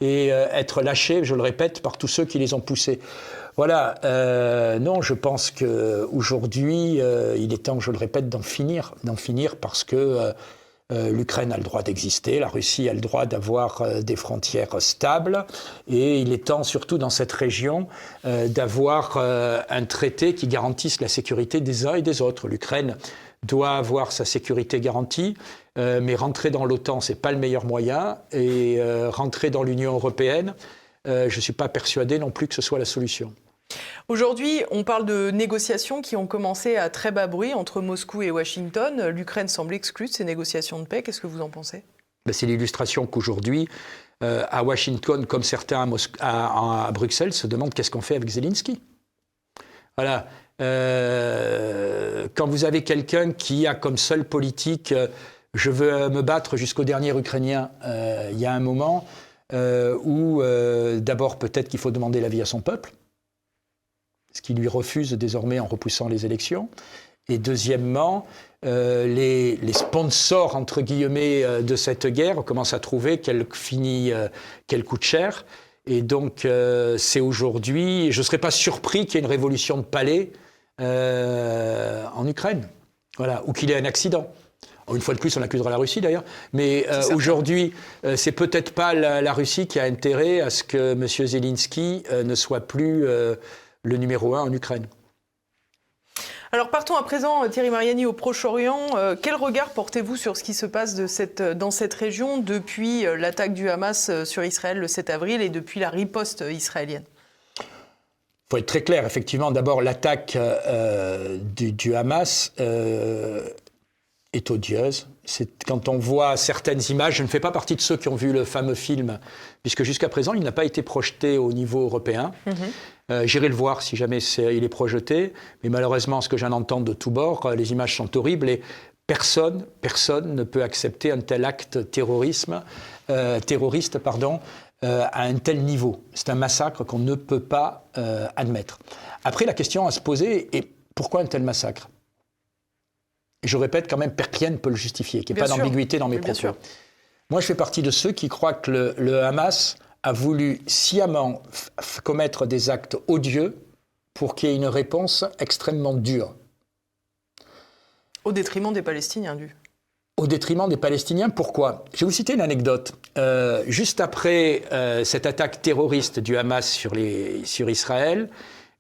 et euh, être lâchés, je le répète, par tous ceux qui les ont poussés. Voilà, euh, non, je pense qu'aujourd'hui, euh, il est temps, je le répète, d'en finir, d'en finir parce que euh, L'Ukraine a le droit d'exister, la Russie a le droit d'avoir euh, des frontières stables, et il est temps, surtout dans cette région, euh, d'avoir un traité qui garantisse la sécurité des uns et des autres. L'Ukraine doit avoir sa sécurité garantie, mais rentrer dans l'OTAN, ce n'est pas le meilleur moyen, et rentrer dans l'Union européenne, je ne suis pas persuadé non plus que ce soit la solution. Aujourd'hui, on parle de négociations qui ont commencé à très bas bruit entre Moscou et Washington. L'Ukraine semble exclue de ces négociations de paix. Qu'est-ce que vous en pensez? Ben, C'est l'illustration qu'aujourd'hui, euh, à Washington, comme certains à, Bruxelles, se demandent qu'est-ce qu'on fait avec Zelensky. Voilà. Euh, quand vous avez quelqu'un qui a comme seule politique Je veux me battre jusqu'au dernier Ukrainien. il y a un moment où, d'abord, peut-être qu'il faut demander l'avis à son peuple, ce qui lui refuse désormais en repoussant les élections. Et deuxièmement, les, sponsors, entre guillemets, de cette guerre commencent à trouver qu'elle finit, qu'elle coûte cher. Et donc, euh, c'est aujourd'hui, je ne serais pas surpris qu'il y ait une révolution de palais euh, en Ukraine, voilà, ou qu'il y ait un accident. Une fois de plus, on accusera la Russie d'ailleurs. Mais euh, aujourd'hui, c'est peut-être pas la, la, Russie qui a intérêt à ce que M. Zelensky ne soit plus le numéro un en Ukraine. Alors partons à présent, Thierry Mariani, au Proche-Orient. Euh, quel regard portez-vous sur ce qui se passe de cette, dans cette région depuis euh, l'attaque du Hamas euh, sur Israël le 7 avril et depuis la riposte israélienne? Il faut être très clair, effectivement. D'abord, l'attaque du, du, Hamas est odieuse. Quand on voit certaines images, je ne fais pas partie de ceux qui ont vu le fameux film, puisque jusqu'à présent, il n'a pas été projeté au niveau européen. Mhm. Euh, j'irai le voir si jamais il est projeté, mais malheureusement, ce que j'en entends de tous bords, euh, les images sont horribles et personne, personne ne peut accepter un tel acte terrorisme, euh, terroriste pardon, à un tel niveau. C'est un massacre qu'on ne peut pas admettre. Après, la question à se poser est pourquoi un tel massacre? Je répète quand même, ne peut le justifier, qu'il n'y ait pas d'ambiguïté dans mes propos. Moi, je fais partie de ceux qui croient que le, Hamas a voulu sciemment commettre des actes odieux pour qu'il y ait une réponse extrêmement dure. Au détriment des Palestiniens, du au détriment des Palestiniens. Pourquoi? Je vais vous citer une anecdote. Euh, juste après euh, cette attaque terroriste du Hamas sur, les, sur Israël,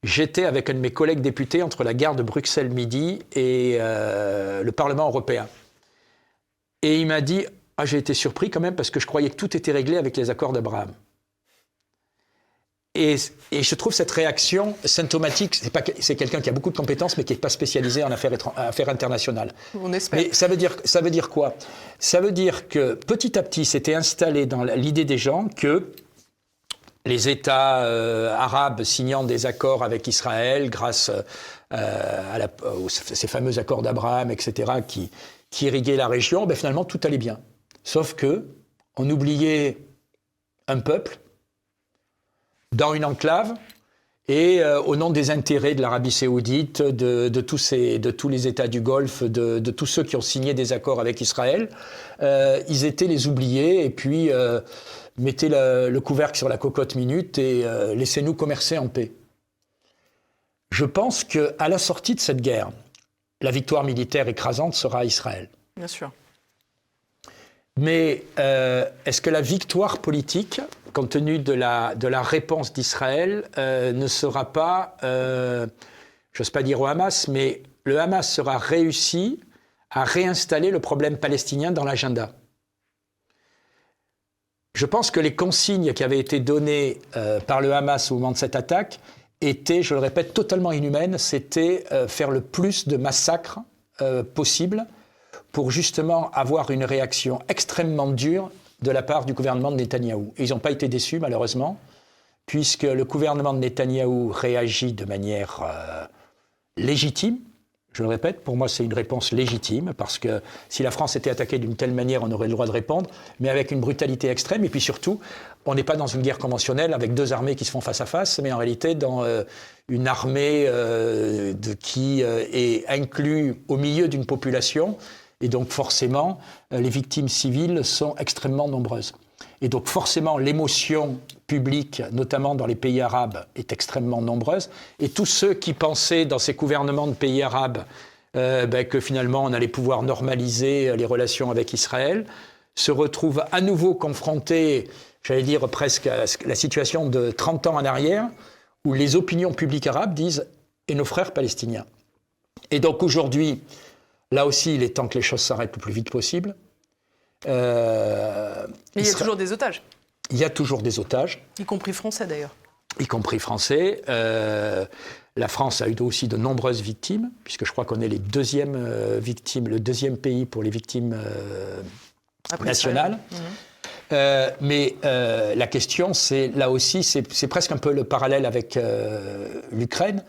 j'étais avec un de mes collègues députés entre la gare de Bruxelles-Midi et euh, le Parlement européen. Et il m'a dit ah, J'ai été surpris quand même parce que je croyais que tout était réglé avec les accords d'Abraham. Et, je trouve cette réaction symptomatique. C'est quelqu'un qui a beaucoup de compétences, mais qui n'est pas spécialisé en affaires, affaires, internationales. On espère. Mais ça veut dire, ça veut dire quoi? Ça veut dire que petit à petit, c'était installé dans l'idée des gens que les États euh, arabes signant des accords avec Israël grâce euh, à ces fameux accords d'Abraham, etc., qui, irriguaient la région, ben finalement tout allait bien. Sauf que on oubliait un peuple dans une enclave et euh, au nom des intérêts de l'Arabie saoudite, de, tous ces, de, tous les États du Golfe, de, tous ceux qui ont signé des accords avec Israël, ils étaient les oubliés et puis mettez le couvercle sur la cocotte minute et euh, laissez-nous commercer en paix. Je pense qu'à la sortie de cette guerre, la victoire militaire écrasante sera Israël. Bien sûr. Mais euh, est-ce que la victoire politique, compte tenu de la, réponse d'Israël, euh, ne sera pas, je n'ose pas dire au Hamas, mais le Hamas sera réussi à réinstaller le problème palestinien dans l'agenda? Je pense que les consignes qui avaient été données euh, par le Hamas au moment de cette attaque étaient, je le répète, totalement inhumaines. C'était euh, faire le plus de massacres euh, possible pour justement avoir une réaction extrêmement dure de la part du gouvernement de Netanyahou. ils n'ont pas été déçus, malheureusement, puisque le gouvernement de Netanyahou réagit de manière légitime, je le répète, pour moi, c'est une réponse légitime, parce que si la France était attaquée d'une telle manière, on aurait le droit de répondre, mais avec une brutalité extrême. Et puis surtout, on n'est pas dans une guerre conventionnelle avec deux armées qui se font face à face, mais en réalité dans euh, une armée euh, qui euh, est inclue au milieu d'une population. Et donc forcément, les victimes civiles sont extrêmement nombreuses. Et donc forcément, l'émotion publique, notamment dans les pays arabes, est extrêmement nombreuse. Et tous ceux qui pensaient dans ces gouvernements de pays arabes euh, ben, que finalement on allait pouvoir normaliser euh, les relations avec Israël, se retrouvent à nouveau confrontés, j'allais dire presque à la situation de 30 ans en arrière, où les opinions publiques arabes disent et nos frères palestiniens. Et donc aujourd'hui, là aussi, il est temps que les choses s'arrêtent le plus vite possible. Euh, Mais il y a toujours des otages. Il y a toujours des otages. Y compris français d'ailleurs. Y compris français. Euh, la France a eu aussi de nombreuses victimes, puisque je crois qu'on est les deuxièmes euh, victimes, le deuxième pays pour les victimes nationales. Mais la question, c'est là aussi, c'est presque un peu le parallèle avec l'Ukraine,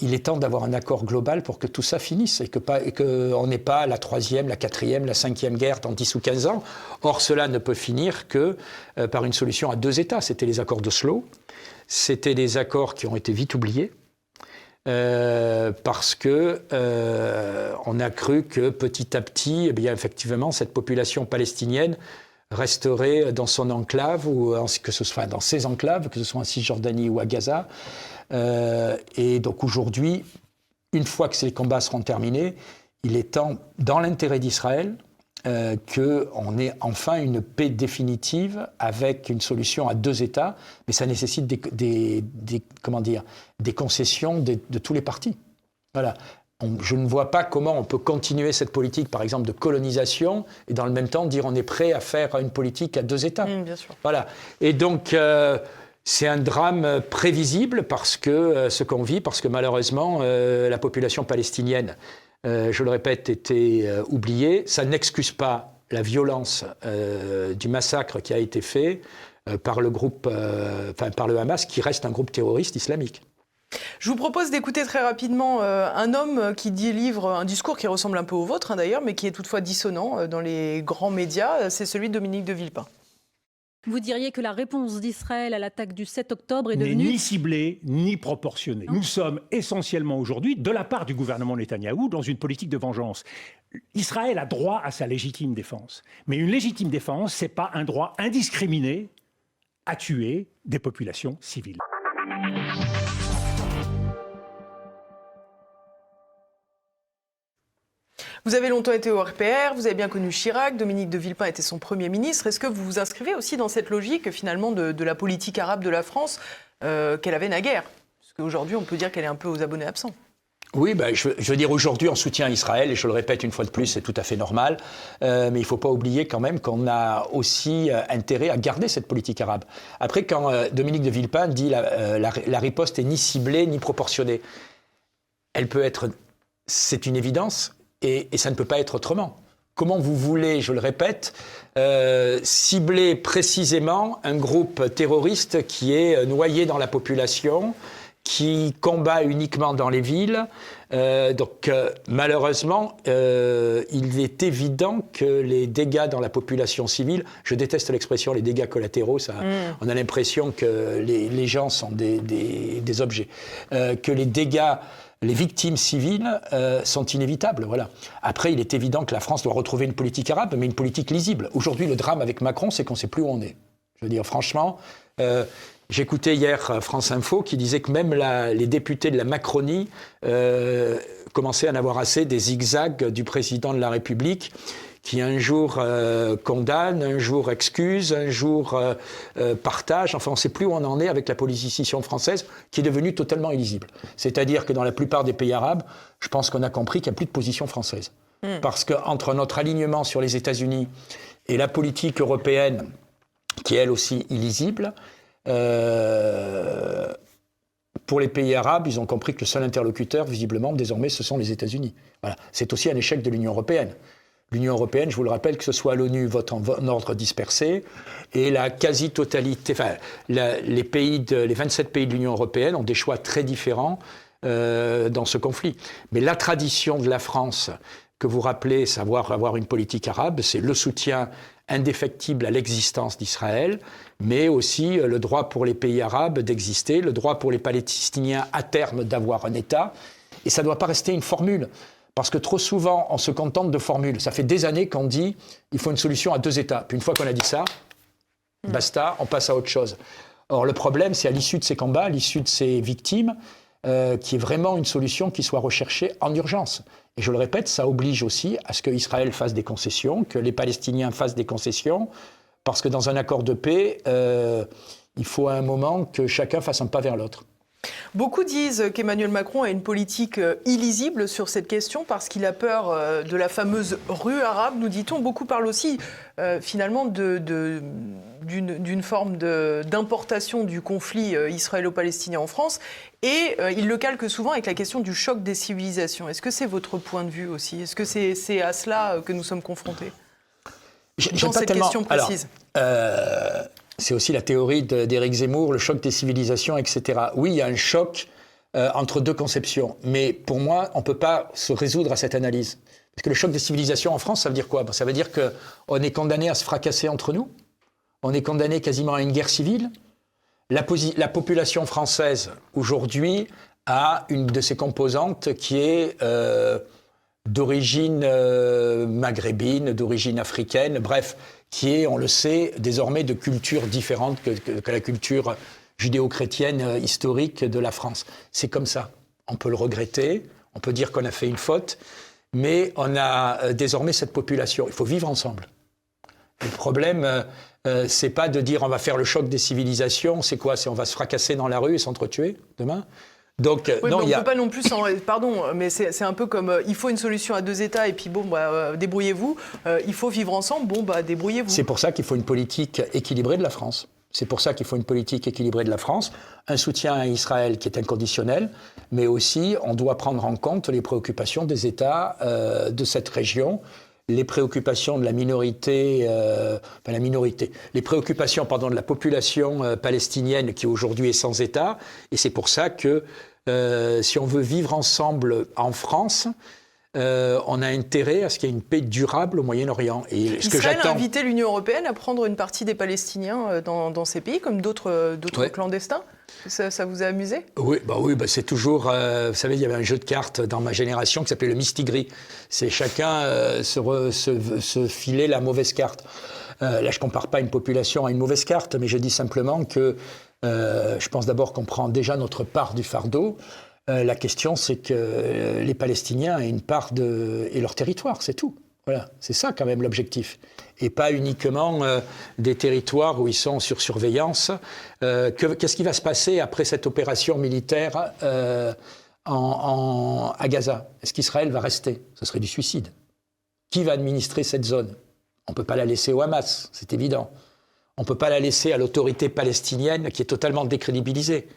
il est temps d'avoir un accord global pour que tout ça finisse et qu'on n'ait pas la troisième, la quatrième, la cinquième guerre dans 10 ou 15 ans. Or, cela ne peut finir que euh, par une solution à deux États. C'était les accords d'Oslo. C'était des accords qui ont été vite oubliés. Euh, parce que euh, on a cru que petit à petit, eh bien effectivement, cette population palestinienne resterait dans son enclave ou que ce soit dans ses enclaves, que ce soit en Cisjordanie ou à Gaza, et donc aujourd'hui, une fois que ces combats seront terminés, il est temps, dans l'intérêt d'Israël, euh, qu'on ait enfin une paix définitive avec une solution à deux États, mais ça nécessite des, comment dire, des concessions de, tous les partis. Voilà. je ne vois pas comment on peut continuer cette politique, par exemple, de colonisation, et dans le même temps dire on est prêt à faire une politique à deux États. Mmh, bien sûr. Voilà. Et donc. Euh, c'est un drame prévisible parce que euh, ce qu'on vit, parce que malheureusement, euh, la population palestinienne, euh, je le répète, était oubliée. Ça n'excuse pas la violence du massacre qui a été fait par le groupe, enfin par le Hamas, qui reste un groupe terroriste islamique. Je vous propose d'écouter très rapidement un homme qui délivre un discours qui ressemble un peu au vôtre hein, d'ailleurs, mais qui est toutefois dissonant dans les grands médias. C'est celui de Dominique de Villepin. Vous diriez que la réponse d'Israël à l'attaque du 7 octobre est devenue... ni ciblée, ni proportionnée. Nous sommes essentiellement aujourd'hui, de la part du gouvernement Netanyahou, dans une politique de vengeance. Israël a droit à sa légitime défense. Mais une légitime défense, ce n'est pas un droit indiscriminé à tuer des populations civiles. Vous avez longtemps été au RPR, vous avez bien connu Chirac, Dominique de Villepin était son Premier ministre. Est-ce que vous vous inscrivez aussi dans cette logique finalement de, la politique arabe de la France euh, qu'elle avait naguère? Parce qu'aujourd'hui, on peut dire qu'elle est un peu aux abonnés absents. Oui, ben, je, veux dire, aujourd'hui, on soutient Israël, et je le répète une fois de plus, c'est tout à fait normal. Euh, mais il ne faut pas oublier quand même qu'on a aussi euh, intérêt à garder cette politique arabe. Après, quand Dominique de Villepin dit la, la riposte est ni ciblée ni proportionnée, elle peut être, c'est une évidence, et, ça ne peut pas être autrement. Comment vous voulez, je le répète, euh, cibler précisément un groupe terroriste qui est noyé dans la population, qui combat uniquement dans les villes. Euh, donc euh, malheureusement, il est évident que les dégâts dans la population civile, je déteste l'expression les dégâts collatéraux, ça, mm. on a l'impression que les, gens sont des, des objets, que les dégâts les victimes civiles euh, sont inévitables. Voilà. Après, il est évident que la France doit retrouver une politique arabe, mais une politique lisible. Aujourd'hui, le drame avec Macron, c'est qu'on ne sait plus où on est. Je veux dire, franchement, euh, j'écoutais hier euh, France Info qui disait que même les députés de la Macronie commençaient à en avoir assez des zigzags du président de la République qui un jour euh, condamne, un jour excuse, un jour euh, euh, partage. Enfin, on ne sait plus où on en est avec la politisation française, qui est devenue totalement illisible. C'est-à-dire que dans la plupart des pays arabes, je pense qu'on a compris qu'il n'y a plus de position française. Hmm. Parce qu'entre notre alignement sur les États-Unis et la politique européenne, qui est elle aussi illisible, pour les pays arabes, ils ont compris que le seul interlocuteur, visiblement, désormais, ce sont les États-Unis. Voilà. C'est aussi un échec de l'Union européenne. L'Union européenne, je vous le rappelle, que ce soit l'ONU vote en, ordre dispersé, et la quasi-totalité, enfin, les, pays de, les 27 pays de l'Union européenne ont des choix très différents euh, dans ce conflit. Mais la tradition de la France, que vous rappelez, savoir avoir une politique arabe, c'est le soutien indéfectible à l'existence d'Israël, mais aussi euh, le droit pour les pays arabes d'exister, le droit pour les Palestiniens à terme d'avoir un État. Et ça ne doit pas rester une formule. Parce que trop souvent, on se contente de formules. Ça fait des années qu'on dit il faut une solution à deux États. Puis une fois qu'on a dit ça, mm. basta, on passe à autre chose. Or, le problème, c'est à l'issue de ces combats, à l'issue de ces victimes, euh, qui est vraiment une solution qui soit recherchée en urgence. Et je le répète, ça oblige aussi à ce qu'Israël fasse des concessions, que les Palestiniens fassent des concessions, parce que dans un accord de paix, euh, il faut à un moment que chacun fasse un pas vers l'autre. Beaucoup disent qu'Emmanuel Macron a une politique euh, illisible sur cette question parce qu'il a peur euh, de la fameuse rue arabe, nous dit-on. Beaucoup parlent aussi euh, finalement d'une forme d'importation du conflit israélo-palestinien en France. Et il le calque souvent avec la question du choc des civilisations. Est-ce que c'est votre point de vue aussi? Est-ce que c'est à cela que nous sommes confrontés? Dans cette question précise c'est aussi la théorie d'Éric Zemmour, le choc des civilisations, etc. Oui, il y a un choc entre deux conceptions. Mais pour moi, on ne peut pas se résoudre à cette analyse. Parce que le choc des civilisations en France, ça veut dire quoi? Ça veut dire qu'on est condamné à se fracasser entre nous, on est condamné quasiment à une guerre civile. La, la population française, aujourd'hui, a une de ses composantes qui est euh, d'origine euh, maghrébine, d'origine africaine, bref, qui est, on le sait, désormais de culture différente que, la culture judéo-chrétienne euh, historique de la France. C'est comme ça. On peut le regretter, on peut dire qu'on a fait une faute, mais on a euh, désormais cette population. Il faut vivre ensemble. Le problème, euh, euh, c'est pas de dire on va faire le choc des civilisations. C'est quoi C'est on va se fracasser dans la rue et s'entretuer demain donc, non, il y a... peut pas non plus, pardon, mais c'est un peu comme il faut une solution à deux États et puis bon, bah, débrouillez-vous. il faut vivre ensemble, bon, bah, débrouillez-vous. C'est pour ça qu'il faut une politique équilibrée de la France. C'est pour ça qu'il faut une politique équilibrée de la France, un soutien à Israël qui est inconditionnel, mais aussi on doit prendre en compte les préoccupations des États euh, de cette région, les préoccupations de la minorité, euh, enfin la minorité, les préoccupations pardon de la population euh, palestinienne qui aujourd'hui est sans État, et c'est pour ça que si on veut vivre ensemble en France, euh, on a intérêt à ce qu'il y ait une paix durable au Moyen-Orient. Et ce Israël que a invité l'Union européenne à prendre une partie des Palestiniens euh, dans, ces pays, comme d'autres euh, clandestins ça, vous a amusé? Oui, bah oui bah c'est toujours. vous savez, il y avait un jeu de cartes dans ma génération qui s'appelait le Mistigris. C'est chacun se, se, filer la mauvaise carte. là, je compare pas une population à une mauvaise carte, mais je dis simplement que je pense d'abord qu'on prend déjà notre part du fardeau. Euh, la question, c'est que euh, les Palestiniens aient une part de... et leur territoire, c'est tout. Voilà, c'est ça quand même l'objectif. Et pas uniquement euh, des territoires où ils sont sur surveillance. Qu'est-ce qui va se passer après cette opération militaire à Gaza? Est-ce qu'Israël va rester? Ce serait du suicide. Qui va administrer cette zone? On ne peut pas la laisser au Hamas, c'est évident. On ne peut pas la laisser à l'autorité palestinienne qui est totalement décrédibilisée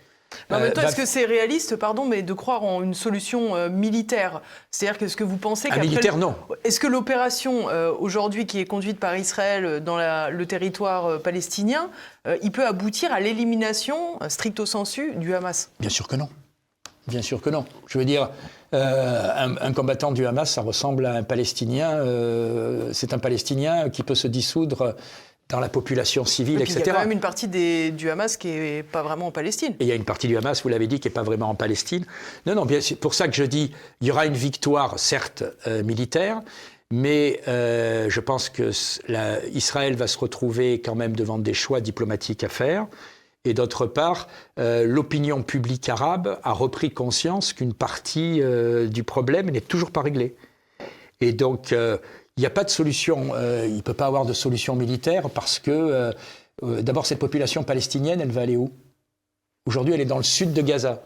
en même temps, euh, est-ce que c'est réaliste, pardon, mais de croire en une solution euh, militaire? C'est-à-dire qu'est-ce que vous pensez qu'après... militaire, non. Est-ce que l'opération euh, aujourd'hui qui est conduite par Israël dans le territoire palestinien, il peut aboutir à l'élimination stricto sensu du Hamas? Bien sûr que non. Bien sûr que non. Je veux dire, un, un, combattant du Hamas, ça ressemble à un Palestinien. c'est un Palestinien qui peut se dissoudre dans la population civile, etc. Il y a quand même une partie du Hamas qui n'est pas vraiment en Palestine. Et il y a une partie du Hamas, vous l'avez dit, qui n'est pas vraiment en Palestine. Non, non, c'est pour ça que je dis, il y aura une victoire, certes, euh, militaire, mais euh, je pense que Israël va se retrouver quand même devant des choix diplomatiques à faire. Et d'autre part, euh, l'opinion publique arabe a repris conscience qu'une partie du problème n'est toujours pas réglée. Et donc, il n'y a pas de solution, euh, il ne peut pas avoir de solution militaire parce que, euh, euh, d'abord, cette population palestinienne, elle va aller où? Aujourd'hui, elle est dans le sud de Gaza.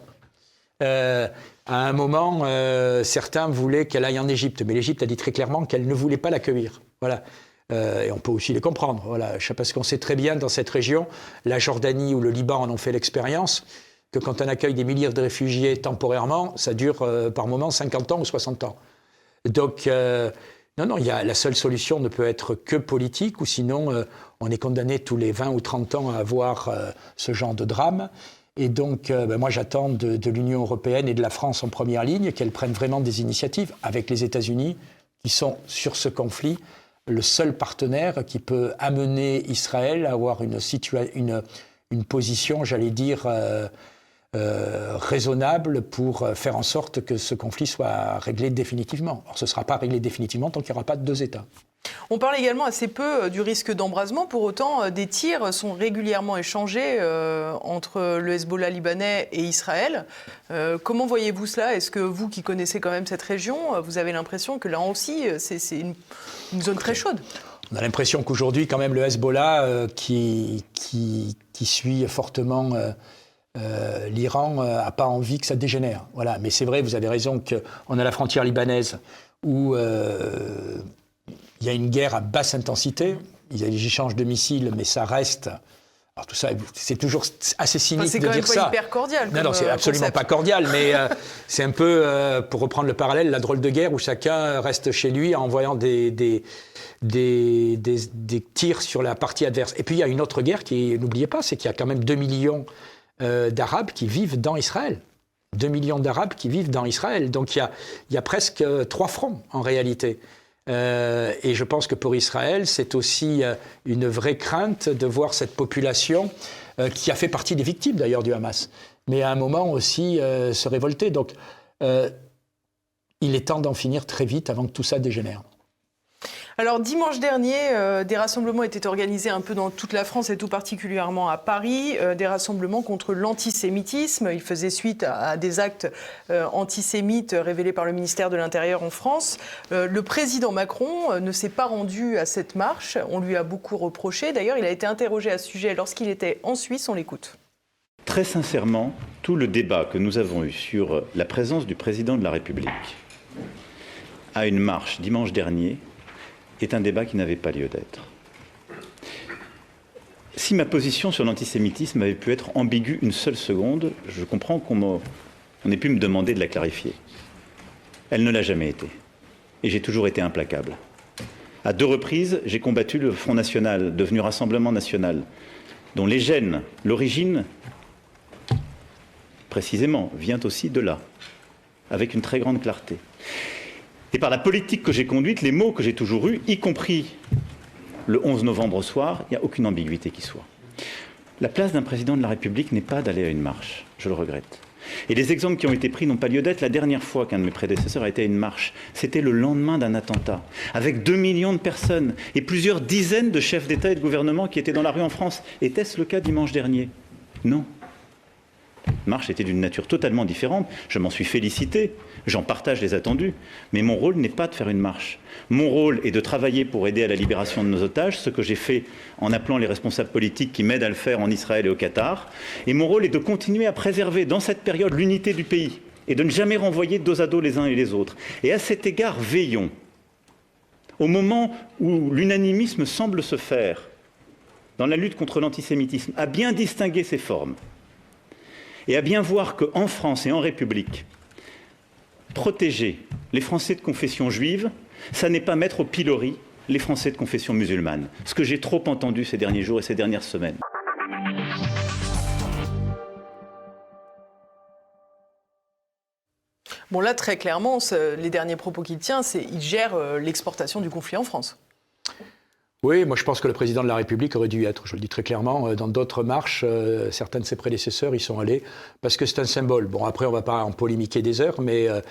à un moment, certains voulaient qu'elle aille en Égypte, mais l'Égypte a dit très clairement qu'elle ne voulait pas l'accueillir. Voilà. et on peut aussi les comprendre. Voilà. Parce qu'on sait très bien dans cette région, la Jordanie ou le Liban en ont fait l'expérience, que quand on accueille des milliers de réfugiés temporairement, ça dure par moment 50 ans ou 60 ans. Donc, non, non, la seule solution ne peut être que politique, ou sinon euh, on est condamné tous les 20 ou 30 ans à avoir euh, ce genre de drame. Et donc, euh, ben, moi, j'attends de, l'Union européenne et de la France en première ligne qu'elles prennent vraiment des initiatives avec les États-Unis, qui sont sur ce conflit le seul partenaire qui peut amener Israël à avoir une position, j'allais dire, euh, raisonnable pour euh, faire en sorte que ce conflit soit réglé définitivement. Or, ce ne sera pas réglé définitivement tant qu'il n'y aura pas de deux États. On parle également assez peu euh, du risque d'embrasement. Pour autant, des tirs sont régulièrement échangés entre le Hezbollah libanais et Israël. comment voyez-vous cela? Est-ce que vous, qui connaissez quand même cette région, vous avez l'impression que là aussi, c'est une, zone très chaude? On a l'impression qu'aujourd'hui, quand même, le Hezbollah, qui, qui, qui, suit fortement euh, l'Iran n'a euh, pas envie que ça dégénère. Voilà. Mais c'est vrai, vous avez raison qu'on a la frontière libanaise où euh, il y a une guerre à basse intensité. Il y a des échanges de missiles, mais ça reste. Alors tout ça, c'est toujours assez cynique de dire ça. C'est quand même pas hyper cordial. Non, non, c'est absolument pas cordial, mais c'est un peu, pour reprendre le parallèle, la drôle de guerre où chacun reste chez lui en envoyant des, des, des, des tirs sur la partie adverse. Et puis il y a une autre guerre qui, n'oubliez pas, c'est qu'il y a quand même 2 millions euh, d'Arabes qui vivent dans Israël. 2 millions d'Arabes qui vivent dans Israël. Donc il y a, il y a presque trois fronts en réalité. et je pense que pour Israël, c'est aussi une vraie crainte de voir cette population qui a fait partie des victimes d'ailleurs du Hamas, mais à un moment aussi se révolter. Donc il est temps d'en finir très vite avant que tout ça dégénère. Alors dimanche dernier, euh, des rassemblements étaient organisés un peu dans toute la France et tout particulièrement à Paris, euh, des rassemblements contre l'antisémitisme. Ils faisaient suite à, des actes euh, antisémites révélés par le ministère de l'Intérieur en France. le président Macron ne s'est pas rendu à cette marche. On lui a beaucoup reproché. D'ailleurs, il a été interrogé à ce sujet lorsqu'il était en Suisse. On l'écoute. Très sincèrement, tout le débat que nous avons eu sur la présence du président de la République à une marche dimanche dernier est un débat qui n'avait pas lieu d'être. Si ma position sur l'antisémitisme avait pu être ambiguë une seule seconde, je comprends qu'on ait pu me demander de la clarifier. Elle ne l'a jamais été. Et j'ai toujours été implacable. À deux reprises, j'ai combattu le Front National, devenu Rassemblement National, dont les gènes, l'origine, précisément, vient aussi de là, avec une très grande clarté. Et par la politique que j'ai conduite, les mots que j'ai toujours eus, y compris le 11 novembre au soir, il n'y a aucune ambiguïté qui soit. La place d'un président de la République n'est pas d'aller à une marche, je le regrette. Et les exemples qui ont été pris n'ont pas lieu d'être. La dernière fois qu'un de mes prédécesseurs a été à une marche, c'était le lendemain d'un attentat, avec 2 millions de personnes et plusieurs dizaines de chefs d'État et de gouvernement qui étaient dans la rue en France. Était-ce le cas dimanche dernier? Non. Marche était d'une nature totalement différente. Je m'en suis félicité. J'en partage les attendus, mais mon rôle n'est pas de faire une marche. Mon rôle est de travailler pour aider à la libération de nos otages, ce que j'ai fait en appelant les responsables politiques qui m'aident à le faire en Israël et au Qatar. Et mon rôle est de continuer à préserver dans cette période l'unité du pays et de ne jamais renvoyer dos à dos les uns et les autres. Et à cet égard, veillons. Au moment où l'unanimisme semble se faire dans la lutte contre l'antisémitisme, à bien distinguer ses formes et à bien voir qu'en France et en République, protéger les Français de confession juive, ça n'est pas mettre au pilori les Français de confession musulmane. Ce que j'ai trop entendu ces derniers jours et ces dernières semaines. Bon là, très clairement, les derniers propos qu'il tient, c'est qu'il gère euh, l'exportation du conflit en France. Oui, moi je pense que le président de la République aurait dû être, je le dis très clairement, euh, dans d'autres marches, euh, certains de ses prédécesseurs y sont allés, parce que c'est un symbole. Bon, après, on va pas en polémiquer des heures, mais euh,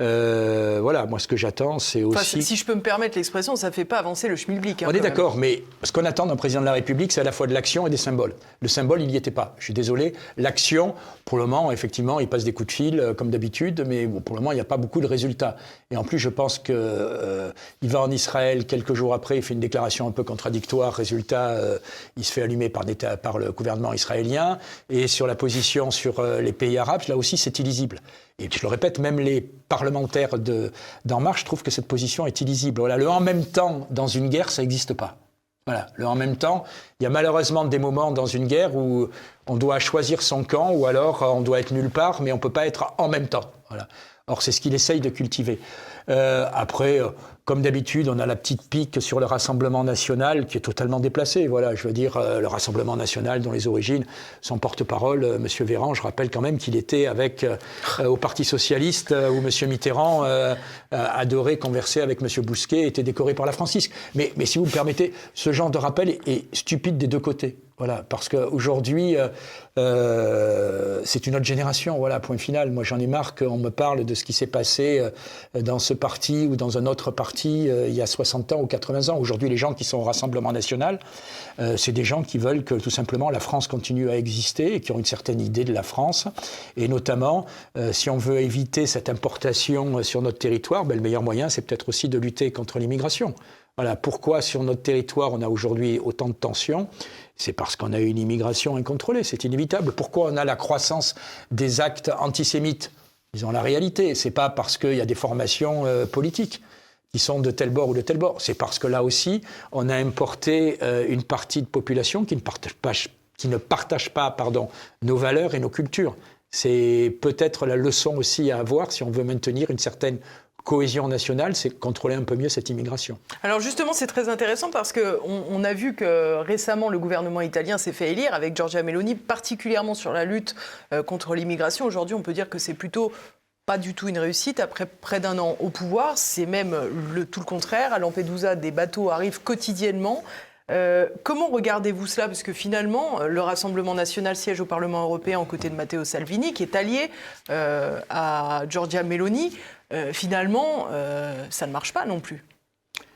euh, voilà, moi ce que j'attends, c'est aussi. si je peux me permettre l'expression, ça ne fait pas avancer le schmilblick. Hein, on est d'accord, mais ce qu'on attend d'un président de la République, c'est à la fois de l'action et des symboles. Le symbole, il n'y était pas. Je suis désolé. L'action, pour le moment, effectivement, il passe des coups de fil euh, comme d'habitude, mais pour le moment, il n'y a pas beaucoup de résultats. Et en plus, je pense qu'il euh, va en Israël quelques jours après, il fait une déclaration un peu contradictoire. Résultat, il se fait allumer par, par, le gouvernement israélien. Et sur la position sur les pays arabes, là aussi, c'est illisible. Et je le répète, même les parlementaires d'En Marche trouvent que cette position est illisible. Voilà, le en même temps dans une guerre, ça n'existe pas. Voilà, le en même temps, il y a malheureusement des moments dans une guerre où on doit choisir son camp ou alors on doit être nulle part, mais on ne peut pas être en même temps. Voilà. Or, c'est ce qu'il essaye de cultiver. Euh, après, euh, comme d'habitude, on a la petite pique sur le Rassemblement national qui est totalement déplacée. Voilà, je veux dire, euh, le Rassemblement national dont les origines, son porte-parole, M. Véran, je rappelle quand même qu'il était avec au Parti socialiste où M. Mitterrand adorait converser avec M. Bousquet, était décoré par la Francisque. Mais, mais si vous me permettez, ce genre de rappel est stupide des deux côtés. Voilà, parce qu'aujourd'hui, euh, euh, c'est une autre génération, voilà, point final. Moi, j'en ai marre qu'on me parle de ce qui s'est passé euh, dans ce parti ou dans un autre parti il y a 60 ans ou 80 ans. Aujourd'hui, les gens qui sont au Rassemblement national, c'est des gens qui veulent que tout simplement la France continue à exister et qui ont une certaine idée de la France. Et notamment, si on veut éviter cette importation sur notre territoire, ben, le meilleur moyen, c'est peut-être aussi de lutter contre l'immigration. Voilà, pourquoi sur notre territoire on a aujourd'hui autant de tensions c'est parce qu'on a eu une immigration incontrôlée, c'est inévitable. Pourquoi on a la croissance des actes antisémites? Disons la réalité, c'est pas parce qu'il y a des formations euh, politiques qui sont de tel bord ou de tel bord. C'est parce que là aussi, on a importé euh, une partie de population qui ne partage pas, qui ne partage pas pardon, nos valeurs et nos cultures. C'est peut-être la leçon aussi à avoir si on veut maintenir une certaine cohésion nationale, c'est contrôler un peu mieux cette immigration. Alors justement, c'est très intéressant parce qu'on on a vu que récemment, le gouvernement italien s'est fait élire avec Giorgia Meloni, particulièrement sur la lutte euh, contre l'immigration. Aujourd'hui, on peut dire que c'est plutôt pas du tout une réussite. Après près d'un an au pouvoir, c'est même tout le contraire. À Lampedusa, des bateaux arrivent quotidiennement. Euh, comment regardez-vous cela? Parce que finalement, le Rassemblement national siège au Parlement européen aux côtés de Matteo Salvini, qui est allié euh, à Giorgia Meloni. Euh, finalement, euh, ça ne marche pas non plus.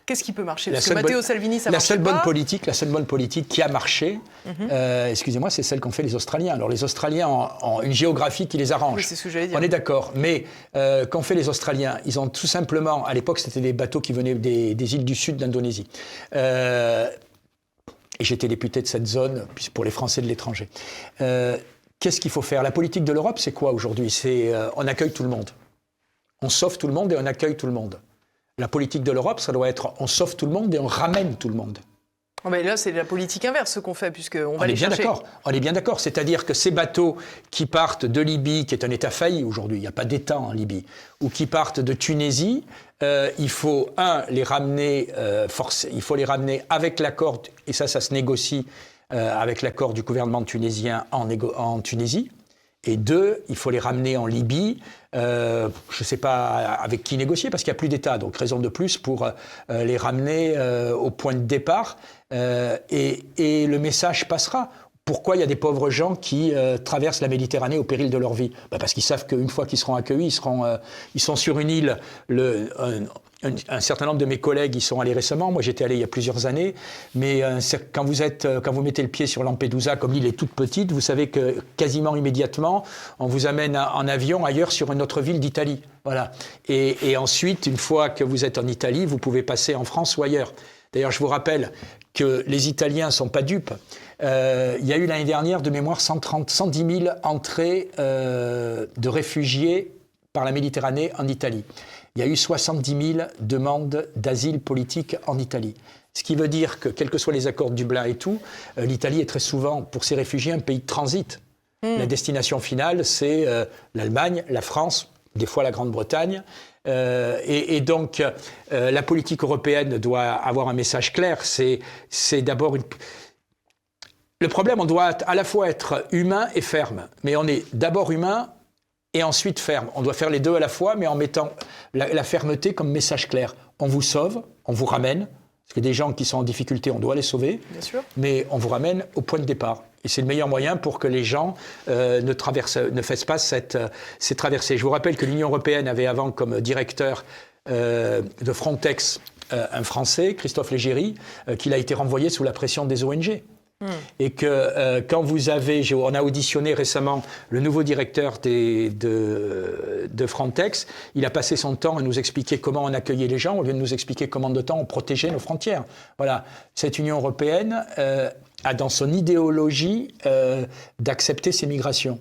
Qu'est-ce qui peut marcher? Parce que Matteo Salvini, ça la marche seule pas. bonne politique, la seule bonne politique qui a marché, Mhm. euh, excusez-moi, c'est celle qu'ont fait les Australiens. Alors les Australiens ont, ont une géographie qui les arrange. Oui, c'est ce que j'allais dire. On est d'accord, mais euh, qu'ont fait les Australiens? Ils ont tout simplement, à l'époque, c'était des bateaux qui venaient des, des îles du sud d'Indonésie. Euh, et j'étais député de cette zone puis pour les Français de l'étranger. Qu'est-ce qu'il faut faire? La politique de l'Europe, c'est quoi aujourd'hui? C'est on accueille tout le monde. On sauve tout le monde et on accueille tout le monde. La politique de l'Europe, ça doit être on sauve tout le monde et on ramène tout le monde. Ah, mais là, c'est la politique inverse ce qu'on fait, puisqu'on va On les est bien chercher. d'accord. On est bien d'accord. C'est-à-dire que ces bateaux qui partent de Libye, qui est un État failli aujourd'hui, il n'y a pas d'État en Libye, ou qui partent de Tunisie, euh, il faut un les ramener euh, il faut les ramener avec l'accord et ça, ça se négocie euh, avec l'accord du gouvernement tunisien en Tunisie. Et deux, il faut les ramener en Libye. Euh, je ne sais pas avec qui négocier parce qu'il n'y a plus d'État. Donc raison de plus pour euh, les ramener euh, au point de départ. Euh, et, et le message passera. Pourquoi il y a des pauvres gens qui euh, traversent la Méditerranée au péril de leur vie? Bah, Parce qu'ils savent qu'une fois qu'ils seront accueillis, ils, seront, euh, ils sont sur une île. Le, un, un- un certain nombre de mes collègues y sont allés récemment. Moi, j'étais allé il y a plusieurs années. Mais euh, quand vous, êtes, euh, quand vous mettez le pied sur Lampedusa, comme l'île est toute petite, vous savez que quasiment immédiatement, on vous amène en avion ailleurs sur une autre ville d'Italie. Voilà. Et, et ensuite, une fois que vous êtes en Italie, vous pouvez passer en France ou ailleurs. D'ailleurs, je vous rappelle que les Italiens ne sont pas dupes. Euh, il y a eu l'année dernière, de mémoire, 130, 110 000 entrées euh, de réfugiés par la Méditerranée en Italie. Il y a eu 70 000 demandes d'asile politique en Italie. Ce qui veut dire que, quels que soient les accords de Dublin et tout, euh, l'Italie est très souvent, pour ces réfugiés, un pays de transit. La destination finale, c'est l'Allemagne, la France, des fois la Grande-Bretagne. Euh, et, donc, euh, la politique européenne doit avoir un message clair. C'est d'abord. Le problème, on doit à la fois être humain et ferme. Mais on est d'abord humain et ensuite ferme. On doit faire les deux à la fois, mais en mettant la fermeté comme message clair. On vous sauve, on vous ramène. Parce que des gens qui sont en difficulté, on doit les sauver Bien sûr. mais on vous ramène au point de départ. Et c'est le meilleur moyen pour que les gens euh, ne, traversent, ne fassent pas cette, euh, ces traversées. Je vous rappelle que l'Union européenne avait avant comme directeur euh, de Frontex un Français, Christophe Légéry, qu'il a été renvoyé sous la pression des ONG. Et que euh, quand vous avez, on a auditionné récemment le nouveau directeur des- de, de Frontex, il a passé son temps à nous expliquer comment on accueillait les gens, au lieu de nous expliquer comment de temps on protégeait nos frontières. Voilà, cette Union européenne euh, a dans son idéologie euh, d'accepter ces migrations.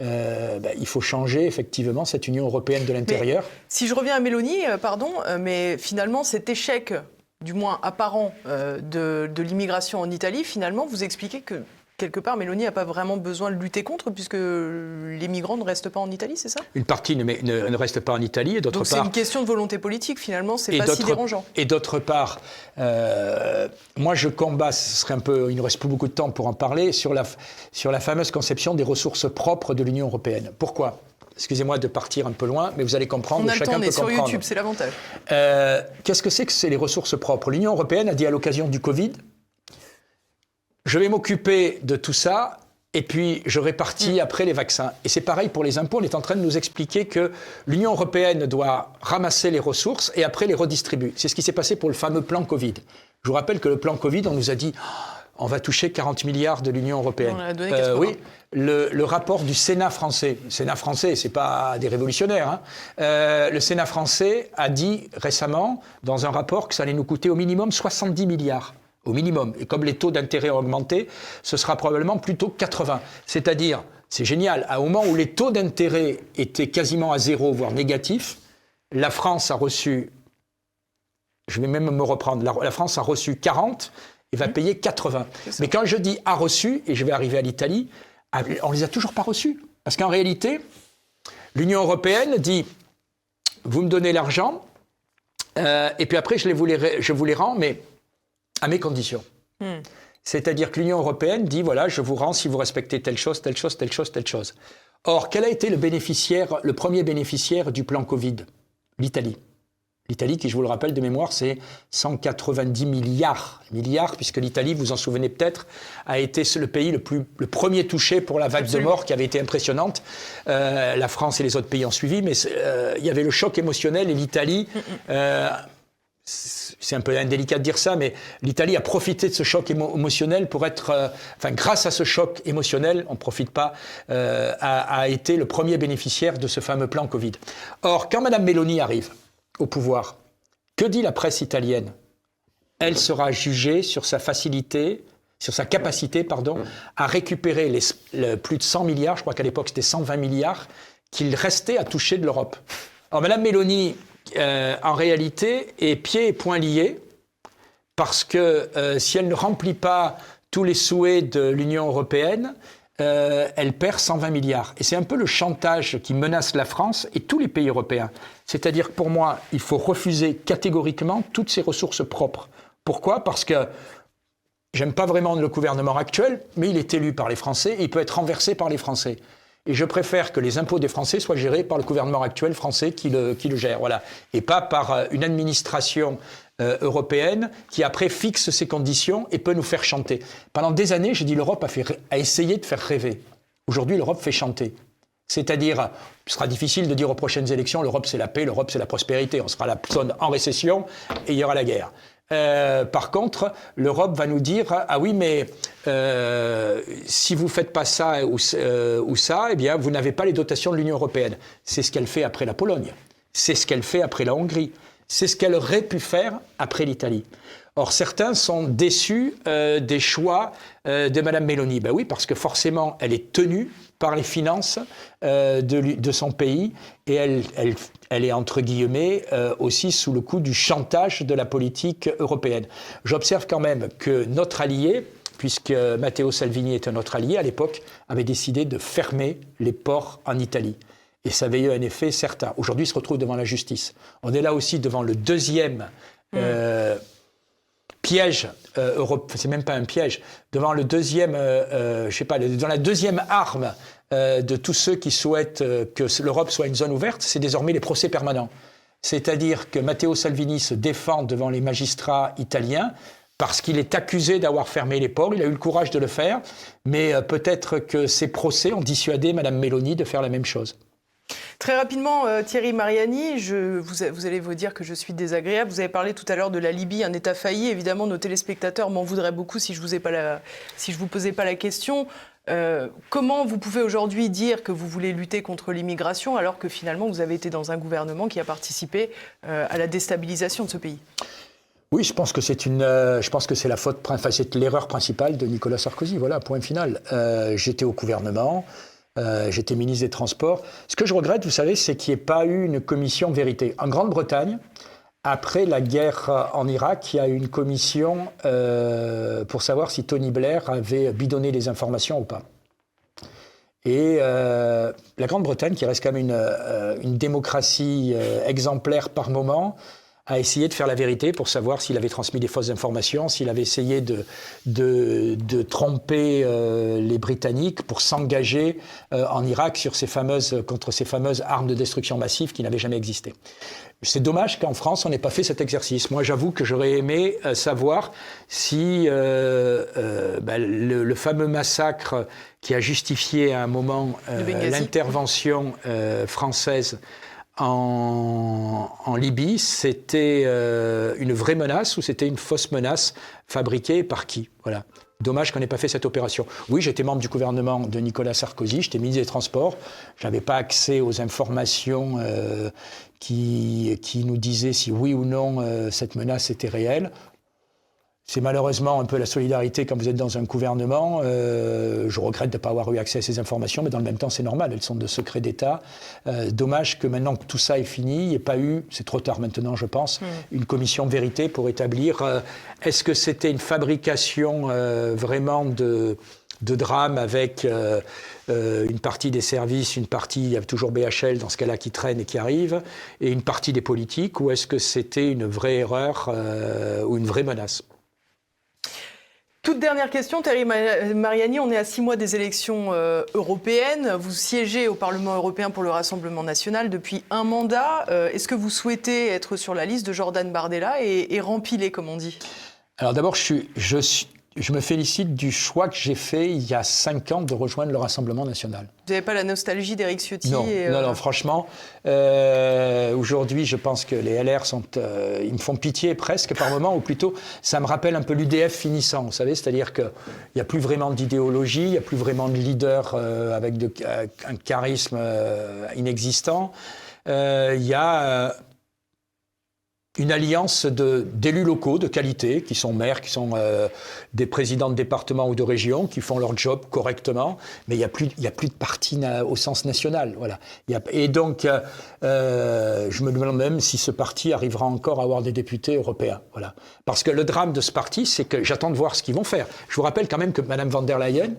Euh, ben, il faut changer effectivement cette Union européenne de l'intérieur. Si je reviens à Mélanie, pardon, mais finalement cet échec, du moins apparent, euh, de, de l'immigration en Italie, finalement, vous expliquez que quelque part, Mélanie n'a pas vraiment besoin de lutter contre, puisque les migrants ne restent pas en Italie, c'est ça? Une partie ne, met- ne- ne reste pas en Italie et d'autre Donc c'est part. une question de volonté politique, finalement, c'est pas si dérangeant. Et d'autre part, euh, moi je combats, ce serait un peu, il ne reste plus beaucoup de temps pour en parler, sur la, sur la fameuse conception des ressources propres de l'Union européenne. Pourquoi? Excusez-moi de partir un peu loin, mais vous allez comprendre. On a le chacun temps, on est peut sur. YouTube, c'est l'avantage. Euh, Qu'est-ce que c'est que c'est les ressources propres? L'Union européenne a dit à l'occasion du Covid je vais m'occuper de tout ça. Et puis, je répartis après les vaccins. Et c'est pareil pour les impôts. On est en train de nous expliquer que l'Union européenne doit ramasser les ressources et après les redistribuer. C'est ce qui s'est passé pour le fameux plan Covid. Je vous rappelle que le plan Covid, on nous a dit Ah, on va toucher 40 milliards de l'Union européenne. On a donné 80. oui, le, le rapport du Sénat français, le Sénat français, c'est pas des révolutionnaires, hein. Euh, le Sénat français a dit récemment dans un rapport que ça allait nous coûter au minimum 70 milliards. Au minimum. Et comme les taux d'intérêt ont augmenté, ce sera probablement plutôt 80. C'est-à-dire, c'est génial, à un moment où les taux d'intérêt étaient quasiment à zéro, voire négatifs, la France a reçu, je vais même me reprendre, la, la France a reçu 40 et va payer 80. Mais quand je dis a reçu, et je vais arriver à l'Italie, on les a toujours pas reçus. Parce qu'en réalité, l'Union européenne dit vous me donnez l'argent, euh, et puis après, je, les vous les, je vous les rends, mais à mes conditions. Hmm. C'est-à-dire que l'Union européenne dit, voilà, je vous rends si vous respectez telle chose, telle chose, telle chose, telle chose. Or, quel a été le bénéficiaire, le premier bénéficiaire du plan Covid? L'Italie. L'Italie, qui, je vous le rappelle de mémoire, c'est 190 milliards, milliards, puisque l'Italie, vous en souvenez peut-être, a été le pays le, plus, le premier touché pour la vague de mort qui avait été impressionnante. Euh, la France et les autres pays ont suivi, mais euh, il y avait le choc émotionnel et l'Italie. Mm, mm. Euh, c'est un peu indélicat de dire ça, mais l'Italie a profité de ce choc émotionnel pour être, enfin, grâce à ce choc émotionnel, on ne profite pas, a, a été le premier bénéficiaire de ce fameux plan Covid. Or, quand Mme Meloni arrive, au pouvoir. Que dit la presse italienne? Elle sera jugée sur sa facilité, sur sa capacité, pardon, à récupérer les, plus de 100 milliards, je crois qu'à l'époque c'était 120 milliards, qu'il restait à toucher de l'Europe. Alors Mme Mélanie, euh, en réalité, est pieds et poings liés, parce que euh, si elle ne remplit pas tous les souhaits de l'Union européenne, euh, elle perd 120 milliards. Et c'est un peu le chantage qui menace la France et tous les pays européens. C'est-à-dire que pour moi, il faut refuser catégoriquement toutes ces ressources propres. Pourquoi? Parce que j'aime pas vraiment le gouvernement actuel, mais il est élu par les Français et il peut être renversé par les Français. Et je préfère que les impôts des Français soient gérés par le gouvernement actuel français qui le, qui le gère, voilà, et pas par euh, une administration européenne qui après fixe ses conditions et peut nous faire chanter. Pendant des années, j'ai dit l'Europe a, a essayé de faire rêver. Aujourd'hui, l'Europe fait chanter. C'est-à-dire, ce sera difficile de dire aux prochaines élections, l'Europe c'est la paix, l'Europe c'est la prospérité. On sera la zone en récession et il y aura la guerre. Euh, par contre, l'Europe va nous dire ah oui, mais euh, si vous faites pas ça ou, ou ça, eh bien vous n'avez pas les dotations de l'Union européenne. C'est ce qu'elle fait après la Pologne. C'est ce qu'elle fait après la Hongrie. C'est ce qu'elle aurait pu faire après l'Italie. Or, certains sont déçus euh, des choix euh, de Mme Meloni. Ben oui, parce que forcément, elle est tenue par les finances euh, de, son pays et elle, elle, est, entre guillemets, aussi sous le coup du chantage de la politique européenne. J'observe quand même que notre allié, puisque Matteo Salvini un autre allié à l'époque, avait décidé de fermer les ports en Italie. Et ça avait eu un effet certain. Aujourd'hui, il se retrouve devant la justice. On est là aussi devant le deuxième euh, piège euh, Europe. C'est même pas un piège. Devant le deuxième, euh, je sais pas, dans la deuxième arme de tous ceux qui souhaitent que l'Europe soit une zone ouverte, c'est désormais les procès permanents. C'est-à-dire que Matteo Salvini se défend devant les magistrats italiens parce qu'il est accusé d'avoir fermé les ports. Il a eu le courage de le faire, mais peut-être que ces procès ont dissuadé Mme Meloni de faire la même chose. Très rapidement, euh, Thierry Mariani, vous, allez vous dire que je suis désagréable. Vous avez parlé tout à l'heure de la Libye, un État failli. Évidemment, nos téléspectateurs m'en voudraient beaucoup si je vous, vous posais pas la question. Euh, comment vous pouvez aujourd'hui dire que vous voulez lutter contre l'immigration alors que finalement vous avez été dans un gouvernement qui a participé euh, à la déstabilisation de ce pays? Oui, je pense que c'est la faute, c'est l'erreur principale de Nicolas Sarkozy. Voilà, point final. J'étais au gouvernement. Euh, j'étais ministre des Transports. Ce que je regrette, vous savez, c'est qu'il n'y ait pas eu une commission vérité. En Grande-Bretagne, après la guerre en Irak, il y a eu une commission euh, pour savoir si Tony Blair avait bidonné les informations ou pas. Et euh, la Grande-Bretagne, qui reste quand même une démocratie exemplaire par moment, a essayé de faire la vérité pour savoir s'il avait transmis des fausses informations, s'il avait essayé de, de, de tromper euh, les Britanniques pour s'engager euh, en Irak sur ces fameuses, contre ces fameuses armes de destruction massive qui n'avaient jamais existé. C'est dommage qu'en France, on n'ait pas fait cet exercice. Moi, j'avoue que j'aurais aimé euh, savoir si bah, le, le, fameux massacre qui a justifié à un moment l'intervention française en, Libye, c'était euh, une vraie menace ou c'était une fausse menace fabriquée par qui? Voilà. Dommage qu'on n'ait pas fait cette opération. Oui, j'étais membre du gouvernement de Nicolas Sarkozy, j'étais ministre des Transports, je n'avais pas accès aux informations euh, qui, nous disaient si oui ou non euh, cette menace était réelle. C'est malheureusement un peu la solidarité quand vous êtes dans un gouvernement. Euh, je regrette de ne pas avoir eu accès à ces informations, mais dans le même temps, c'est normal. Elles sont de secret d'État. Euh, dommage que maintenant que tout ça est fini, il n'y ait pas eu, c'est trop tard maintenant, je pense, hmm. une commission de vérité pour établir euh, est-ce que c'était une fabrication vraiment de de drame avec une partie des services, une partie, il y a toujours BHL dans ce cas-là qui traîne et qui arrive, et une partie des politiques, ou est-ce que c'était une vraie erreur ou une vraie menace? Toute dernière question, Thierry Mariani, on est à six mois des élections euh, européennes. Vous siégez au Parlement européen pour le Rassemblement national depuis un mandat. Euh, est-ce que vous souhaitez être sur la liste de Jordan Bardella et, et rempiler, comme on dit? Alors d'abord, je suis, je suis, je me félicite du choix que j'ai fait il y a cinq ans de rejoindre le Rassemblement national. Vous n'avez pas la nostalgie d'Éric Ciotti non, non, non, franchement, euh, aujourd'hui, je pense que les LR sont, euh, ils me font pitié presque par moment, ou plutôt, ça me rappelle un peu l'UDF finissant, vous savez, c'est-à-dire qu'il n'y a plus vraiment d'idéologie, il n'y a plus vraiment de leader euh, avec de, un charisme inexistant. Il y a une alliance d'élus locaux de qualité, qui sont maires, qui sont euh, des présidents de département ou de région, qui font leur job correctement, mais il n'y a, plus, de parti au sens national. Et donc, euh, euh, je me demande même si ce parti arrivera encore à avoir des députés européens. Parce que le drame de ce parti, c'est que j'attends de voir ce qu'ils vont faire. Je vous rappelle quand même que Mme van der Leyen,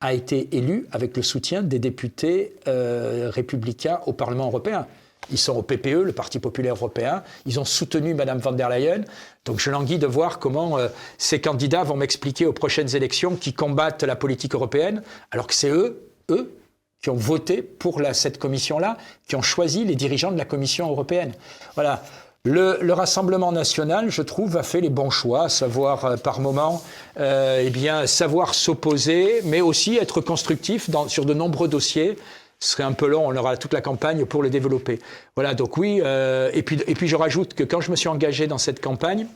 a été élue avec le soutien des députés républicains au Parlement européen. Ils sont au PPE, le Parti populaire européen. Ils ont soutenu Mme von der Leyen. Donc je languis de voir comment euh, ces candidats vont m'expliquer aux prochaines élections qui combattent la politique européenne, alors que c'est eux, eux, qui ont voté pour cette commission-là, qui ont choisi les dirigeants de la Commission européenne. Voilà. Le, Rassemblement national, je trouve, a fait les bons choix, à savoir euh, par moment, euh, eh bien, savoir s'opposer, mais aussi être constructif sur de nombreux dossiers ce serait un peu long, on aura toute la campagne pour le développer. Voilà, donc oui, euh, et, puis, et puis je rajoute que quand je me suis engagé dans cette campagne,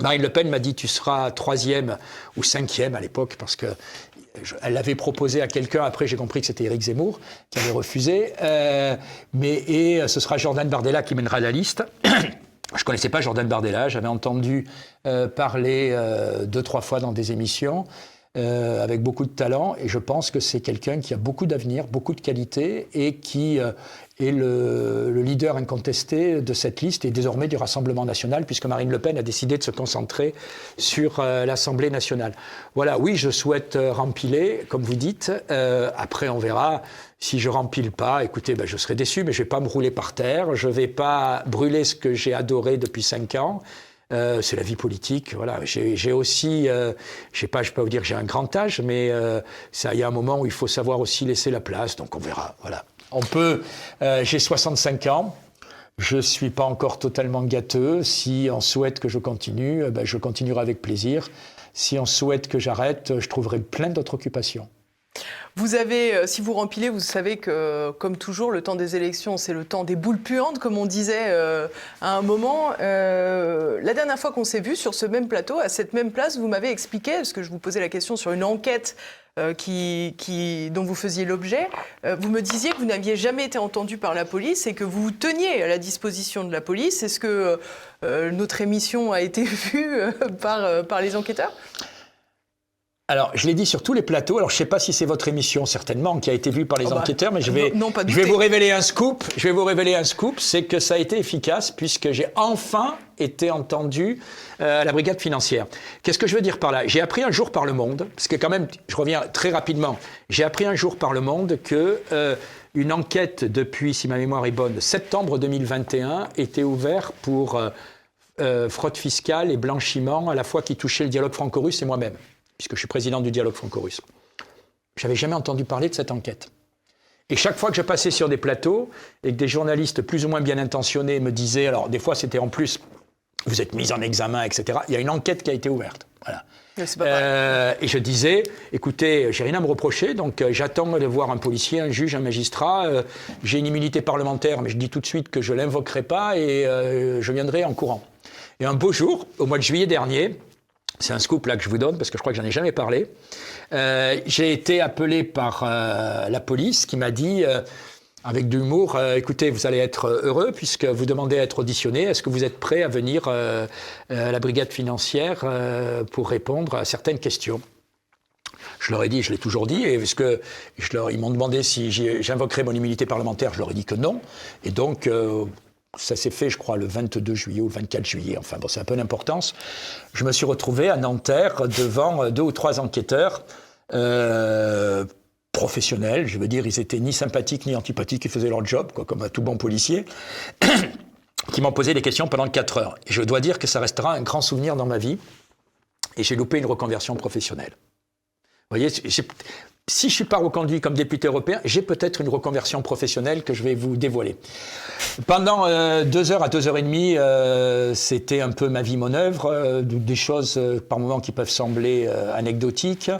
Marine Le Pen m'a dit tu seras troisième ou cinquième à l'époque parce que elle l'avait proposé à quelqu'un. Après, j'ai compris que c'était Éric Zemmour qui avait refusé. Euh, mais et ce sera Jordan Bardella qui mènera la liste. Je connaissais pas Jordan Bardella. J'avais entendu euh, parler deux trois fois dans des émissions. Euh, avec beaucoup de talent. Et je pense que c'est quelqu'un qui a beaucoup d'avenir, beaucoup de qualité et qui euh, est le, leader incontesté de cette liste et désormais du Rassemblement national, puisque Marine Le Pen a décidé de se concentrer sur euh, l'Assemblée nationale. Voilà, oui, je souhaite rempiler, comme vous dites. après, on verra. Si je rempile pas, écoutez, ben, je serai déçu, mais je vais pas me rouler par terre. Je vais pas brûler ce que j'ai adoré depuis cinq ans. Euh, c'est la vie politique. Voilà. J'ai aussi, euh, je sais pas, je peux vous dire j'ai un grand âge, mais euh, il y a un moment où il faut savoir aussi laisser la place. Donc on verra. Voilà. On peut. j'ai 65 ans. Je suis pas encore totalement gâteux. Si on souhaite que je continue, ben, je continuerai avec plaisir. Si on souhaite que j'arrête, je trouverai plein d'autres occupations. Vous avez, euh, si vous rempilez, vous savez que, comme toujours, le temps des élections, c'est le temps des boules puantes, comme on disait euh, à un moment. Euh, la dernière fois qu'on s'est vu sur ce même plateau, à cette même place, vous m'avez expliqué, parce que je vous posais la question sur une enquête qui, qui, dont vous faisiez l'objet, vous me disiez que vous n'aviez jamais été entendu par la police et que vous vous teniez à la disposition de la police. Est-ce que notre émission a été vue par, par les enquêteurs? Alors, je l'ai dit sur tous les plateaux. Alors, je ne sais pas si c'est votre émission, certainement, qui a été vue par les oh bah, enquêteurs, mais je vais, je vais vous révéler un scoop. Je vais vous révéler un scoop, c'est que ça a été efficace puisque j'ai enfin été entendu euh, à la brigade financière. Qu'est-ce que je veux dire par là? J'ai appris un jour par le Monde, parce que quand même, je reviens très rapidement. J'ai appris un jour par le Monde que euh, une enquête depuis, si ma mémoire est bonne, septembre 2021 était ouverte pour euh, fraude fiscale et blanchiment, à la fois qui touchait le dialogue franco-russe et moi-même puisque je suis président du dialogue franco-russe. J'avais jamais entendu parler de cette enquête. Et chaque fois que je passais sur des plateaux et que des journalistes plus ou moins bien intentionnés me disaient, alors des fois c'était en plus, vous êtes mis en examen, etc., il y a une enquête qui a été ouverte. Voilà. Euh, et je disais, écoutez, j'ai rien à me reprocher, donc euh, j'attends de voir un policier, un juge, un magistrat. Euh, j'ai une immunité parlementaire, mais je dis tout de suite que je l'invoquerai pas et je viendrai en courant. Et un beau jour, au mois de juillet dernier, c'est un scoop là que je vous donne parce que je crois que j'en ai jamais parlé. Euh, j'ai été appelé par euh, la police qui m'a dit, euh, avec de l'humour, écoutez, vous allez être heureux puisque vous demandez à être auditionné. Est-ce que vous êtes prêt à venir à la brigade financière pour répondre à certaines questions? Je leur ai dit, je l'ai toujours dit, et parce que ils m'ont demandé si j'invoquerais mon immunité parlementaire, je leur ai dit que non. Et donc, ça s'est fait, je crois, le 22 juillet ou le 24 juillet. Enfin, bon, c'est un peu d'importance. Je me suis retrouvé à Nanterre devant deux ou trois enquêteurs Euh, professionnels, je veux dire, ils étaient ni sympathiques ni antipathiques, ils faisaient leur job, quoi, comme un tout bon policier, qui m'ont posé des questions pendant 4 heures. Et je dois dire que ça restera un grand souvenir dans ma vie. Et j'ai loupé une reconversion professionnelle. Voyez, si je suis pas reconduit comme député européen, j'ai peut-être une reconversion professionnelle que je vais vous dévoiler. Pendant euh, deux heures à deux heures et demie, euh, c'était un peu ma vie, mon œuvre, euh, des choses par moments qui peuvent sembler anecdotiques.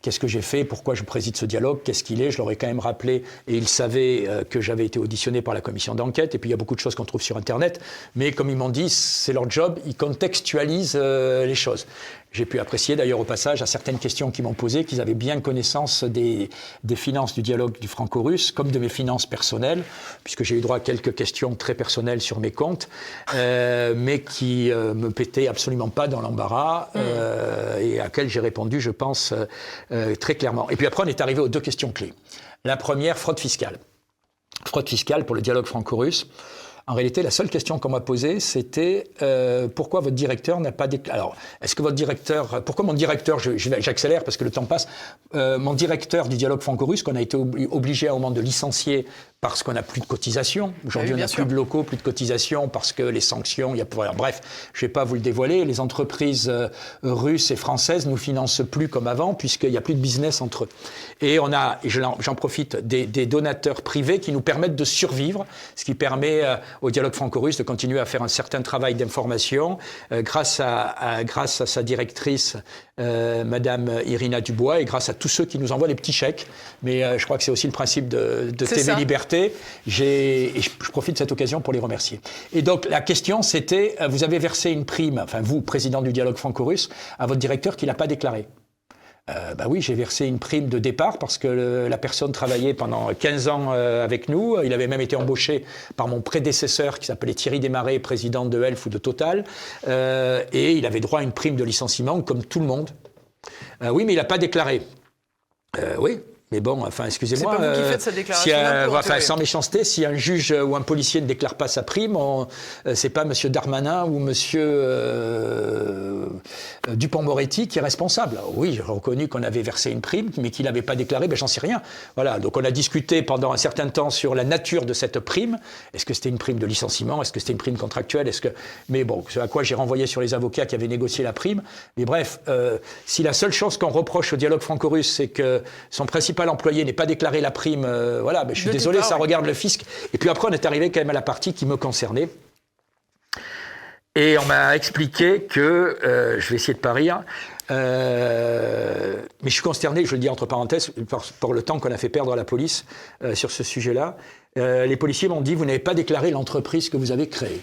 Qu'est-ce que j'ai fait? Pourquoi je préside ce dialogue? Qu'est-ce qu'il est? Je leur ai quand même rappelé, et ils savaient que j'avais été auditionné par la commission d'enquête. Et puis il y a beaucoup de choses qu'on trouve sur Internet, mais comme ils m'ont dit, c'est leur job, ils contextualisent les choses. J'ai pu apprécier d'ailleurs au passage à certaines questions qu'ils m'ont posées qu'ils avaient bien connaissance des, des finances du dialogue du franco-russe comme de mes finances personnelles, puisque j'ai eu droit à quelques questions très personnelles sur mes comptes, euh, mais qui euh, me pétaient absolument pas dans l'embarras mm. euh, et à laquelle j'ai répondu, je pense, euh, très clairement. Et puis après, on est arrivé aux deux questions clés. La première, fraude fiscale. Fraude fiscale pour le dialogue franco-russe. En réalité, la seule question qu'on m'a posée, c'était euh, pourquoi votre directeur n'a pas déclaré. Alors, est-ce que votre directeur. Pourquoi mon directeur. J'accélère parce que le temps passe. Euh, mon directeur du dialogue franco-russe, qu'on a été obligé à un moment de licencier parce qu'on n'a plus de cotisation. Aujourd'hui, on n'a plus de locaux, plus de cotisation parce que les sanctions, il y a Bref, je ne vais pas vous le dévoiler. Les entreprises euh, russes et françaises nous financent plus comme avant puisqu'il n'y a plus de business entre eux. Et on a, j'en profite, des, des, donateurs privés qui nous permettent de survivre, ce qui permet euh, au dialogue franco-russe de continuer à faire un certain travail d'information euh, grâce, à, à, grâce à sa directrice Madame Irina Dubois, et grâce à tous ceux qui nous envoient des petits chèques. Mais je crois que c'est aussi le principe de, de TV Liberté. Et je, profite de cette occasion pour les remercier. Et donc la question, c'était, euh, vous avez versé une prime, enfin vous, président du dialogue franco-russe, à votre directeur qui l'a pas déclaré. Euh, bah oui, j'ai versé une prime de départ parce que la personne travaillait pendant 15 ans avec nous. Il avait même été embauché par mon prédécesseur qui s'appelait Thierry Desmarais, président de Elf ou de Total. Euh, et il avait droit à une prime de licenciement comme tout le monde. Euh, oui, mais il n'a pas déclaré. oui, mais bon, enfin, excusez-moi. C'est pas vous qui faites cette déclaration. enfin, sans méchanceté, si un juge ou un policier ne déclare pas sa prime, c'est pas M. Darmanin ou M. Euh, Dupont-Moretti qui est responsable. Oui, j'ai reconnu qu'on avait versé une prime, mais qu'il n'avait pas déclaré, ben j'en sais rien. Voilà, donc on a discuté pendant un certain temps sur la nature de cette prime. Est-ce que c'était une prime de licenciement? Est-ce que c'était une prime contractuelle? Est-ce que... Mais bon, ce à quoi j'ai renvoyé sur les avocats qui avaient négocié la prime. Mais bref, euh, si la seule chose qu'on reproche au dialogue franco-russe, c'est que son principal employé n'ait pas déclaré la prime, euh, voilà, ben je suis désolé, ça regarde le fisc. Et puis après, on est arrivé quand même à la partie qui me concernait. Et on m'a expliqué que, euh, je vais essayer de pas rire, euh, mais je suis consterné, je le dis entre parenthèses, par, le temps qu'on a fait perdre à la police euh, sur ce sujet-là. les policiers m'ont dit, vous n'avez pas déclaré l'entreprise que vous avez créée.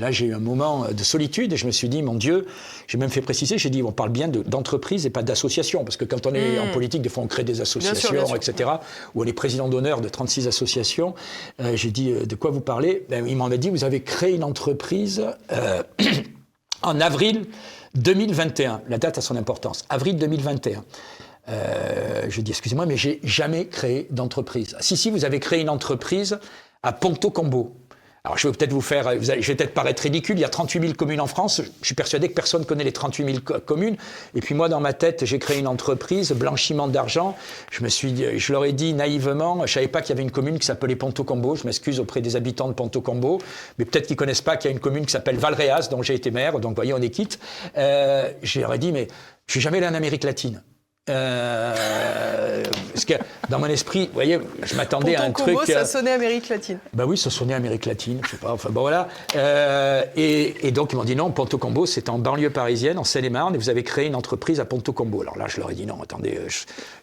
Là, j'ai eu un moment de solitude et je me suis dit, mon Dieu, j'ai même fait préciser, j'ai dit, on parle bien d'entreprise et pas d'association, parce que quand on est en hmm. politique, des fois on crée des associations, etc., ou on est président d'honneur de 36 associations. Euh, j'ai dit, euh, de quoi vous parlez? Ben, Il m'en a dit, vous avez créé une entreprise euh, en avril 2021. La date a son importance. Avril 2021. je dis, excusez-moi, mais j'ai jamais créé d'entreprise. Si, si, vous avez créé une entreprise à Ponto Combo. Alors je vais peut-être vous faire, je vais peut-être paraître ridicule, il y a 38 000 communes en France, je suis persuadé que personne ne connaît les 38 000 communes, et puis moi dans ma tête j'ai créé une entreprise, blanchiment d'argent, je me suis, je leur ai dit naïvement, je savais pas qu'il y avait une commune qui s'appelait Ponto Combo, je m'excuse auprès des habitants de Ponto Combo, mais peut-être qu'ils connaissent pas qu'il y a une commune qui s'appelle Valréas, dont j'ai été maire, donc voyez on est quitte, euh, je leur ai dit mais je suis jamais allé en Amérique latine. Euh, parce que dans mon esprit, vous voyez, je m'attendais à un truc. ça euh, sonnait Amérique latine. Ben oui, ça sonnait Amérique latine, je sais pas. Enfin bon voilà. Euh, et, donc ils m'ont dit non, Ponto Combo, c'est en banlieue parisienne, en Seine-et-Marne, et vous avez créé une entreprise à Ponto Combo. Alors là, je leur ai dit non, attendez,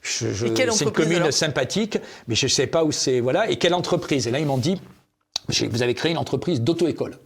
c'est une commune sympathique, mais je ne sais pas où c'est. Voilà. Et quelle entreprise? Et là, ils m'ont dit, vous avez créé une entreprise d'auto-école.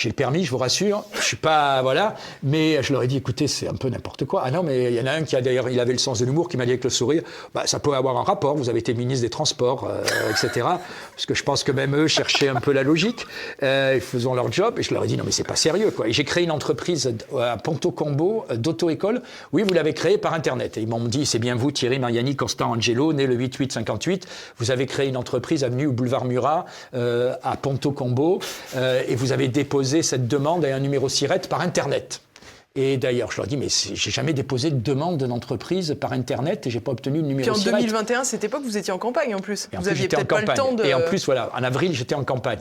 J'ai le permis, je vous rassure. Je suis pas, voilà. Mais je leur ai dit, écoutez, c'est un peu n'importe quoi. Ah non, mais il y en a un qui a d'ailleurs, il avait le sens de l'humour, qui m'a dit avec le sourire, bah, ça peut avoir un rapport. Vous avez été ministre des Transports, euh, etc. Parce que je pense que même eux cherchaient un peu la logique. Euh, ils faisaient leur job. Et je leur ai dit, non, mais c'est pas sérieux, quoi. Et j'ai créé une entreprise à Ponto Combo euh, d'auto-école. Oui, vous l'avez créée par Internet. Et ils m'ont dit, c'est bien vous, Thierry Mariani, Constant Angelo, né le 8-8-58. Vous avez créé une entreprise avenue au boulevard Murat, euh, à Ponto Combo. et vous avez déposé cette demande à un numéro SIRET par Internet. Et d'ailleurs, je leur dis, mais j'ai jamais déposé de demande d'entreprise par Internet et j'ai pas obtenu le numéro Puis en 2021, cette époque, vous étiez en campagne en plus. Et en vous plus, aviez en peut-être pas le temps de. Et en plus, voilà, en avril, j'étais en campagne.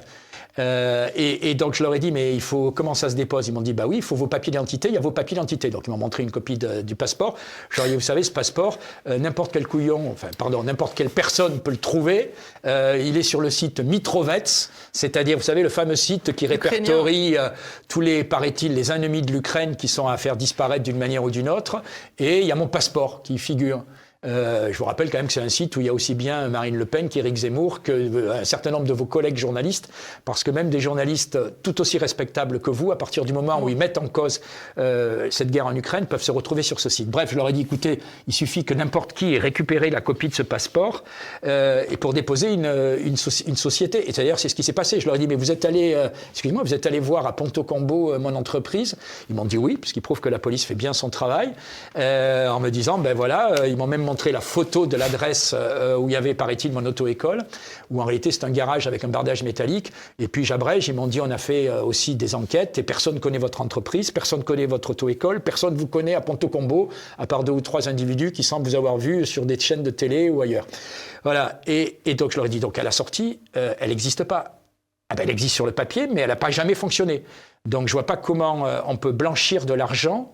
Euh, et, et donc je leur ai dit, mais il faut comment ça se dépose? Ils m'ont dit, bah oui, il faut vos papiers d'identité. Il y a vos papiers d'identité. Donc ils m'ont montré une copie de- du passeport. Je leur ai dit, vous savez, ce passeport, euh, n'importe quel couillon, enfin pardon, n'importe quelle personne peut le trouver. Euh, il est sur le site Mitrovets, c'est-à-dire, vous savez, le fameux site qui répertorie tous les, paraît-il, les ennemis de l'Ukraine qui sont à faire disparaître d'une manière ou d'une autre. Et il y a mon passeport qui y figure. Euh, je vous rappelle quand même que c'est un site où il y a aussi bien Marine Le Pen qu'Éric Zemmour, que euh, certain nombre de vos collègues journalistes, parce que même des journalistes tout aussi respectables que vous, à partir du moment où ils mettent en cause euh, cette guerre en Ukraine, peuvent se retrouver sur ce site. Bref, je leur ai dit, écoutez, il suffit que n'importe qui ait récupéré la copie de ce passeport et pour déposer une, une, soci- une société. Et d'ailleurs, c'est ce qui s'est passé. Je leur ai dit, mais vous êtes allé, excusez-moi, vous êtes allé voir à Ponto Combo mon entreprise. Ils m'ont dit oui, puisqu'ils prouvent que la police fait bien son travail, en me disant, ben voilà, ils m'ont même montré la photo de l'adresse euh, où il y avait, paraît-il, mon auto-école, où en réalité c'est un garage avec un bardage métallique. Et puis j'abrège, ils m'ont dit, on a fait euh, aussi des enquêtes et personne ne connaît votre entreprise, personne ne connaît votre auto-école, personne ne vous connaît à Ponto Combo, à part deux ou trois individus qui semblent vous avoir vu sur des chaînes de télé ou ailleurs. Voilà. Et, donc je leur ai dit, donc à la sortie, euh, elle n'existe pas. Ah ben, elle existe sur le papier, mais elle n'a pas jamais fonctionné. Donc je vois pas comment on peut blanchir de l'argent.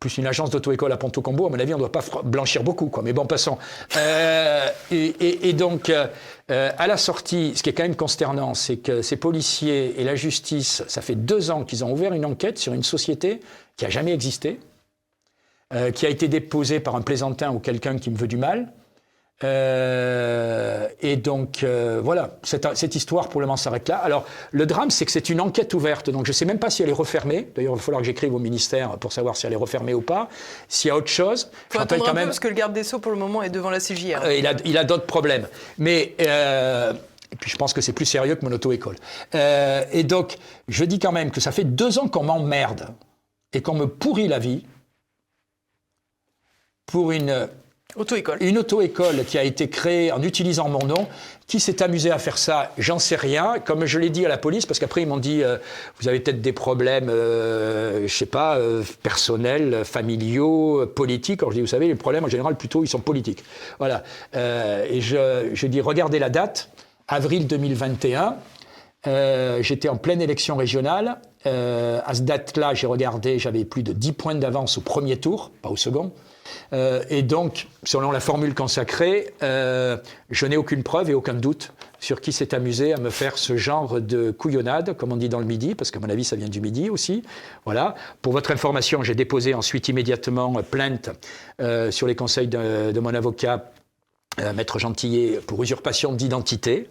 Plus une agence d'auto-école à Ponto Combo, à mon avis, on ne doit pas blanchir beaucoup, quoi. Mais bon, passons. Euh, et, donc, euh, euh, à la sortie, ce qui est quand même consternant, c'est que ces policiers et la justice, ça fait deux ans qu'ils ont ouvert une enquête sur une société qui a jamais existé, qui a été déposée par un plaisantin ou quelqu'un qui me veut du mal. Euh, et donc, euh, voilà, cette, cette histoire pour le moment s'arrête là. Alors, le drame, c'est que c'est une enquête ouverte, donc je ne sais même pas si elle est refermée. D'ailleurs, il va falloir que j'écrive au ministère pour savoir si elle est refermée ou pas. S'il y a autre chose, faut attendre un quand peu même, parce que le garde des Sceaux, pour le moment, est devant la CJR. euh, il a, il a d'autres problèmes. Mais, et puis je pense que c'est plus sérieux que mon auto-école. Et donc, je dis quand même que ça fait deux ans qu'on m'emmerde et qu'on me pourrit la vie pour une Auto-école. une auto-école qui a été créée en utilisant mon nom. Qui s'est amusé à faire ça J'en sais rien. Comme je l'ai dit à la police, parce qu'après ils m'ont dit euh, vous avez peut-être des problèmes, euh, je sais pas, euh, personnels, familiaux, politiques. Alors je dis vous savez les problèmes en général plutôt ils sont politiques. Voilà. Euh, et je dis regardez la date, avril 2021. Euh, J'étais en pleine élection régionale. Euh, à ce date-là, j'ai regardé, j'avais plus de 10 points d'avance au premier tour, pas au second. Euh, et donc, selon la formule consacrée, je n'ai aucune preuve et aucun doute sur qui s'est amusé à me faire ce genre de couillonnade, comme on dit dans le Midi, parce qu'à mon avis, ça vient du Midi aussi. Voilà. Pour votre information, j'ai déposé ensuite immédiatement plainte sur les conseils de, de mon avocat, Maître Gentillet, pour usurpation d'identité.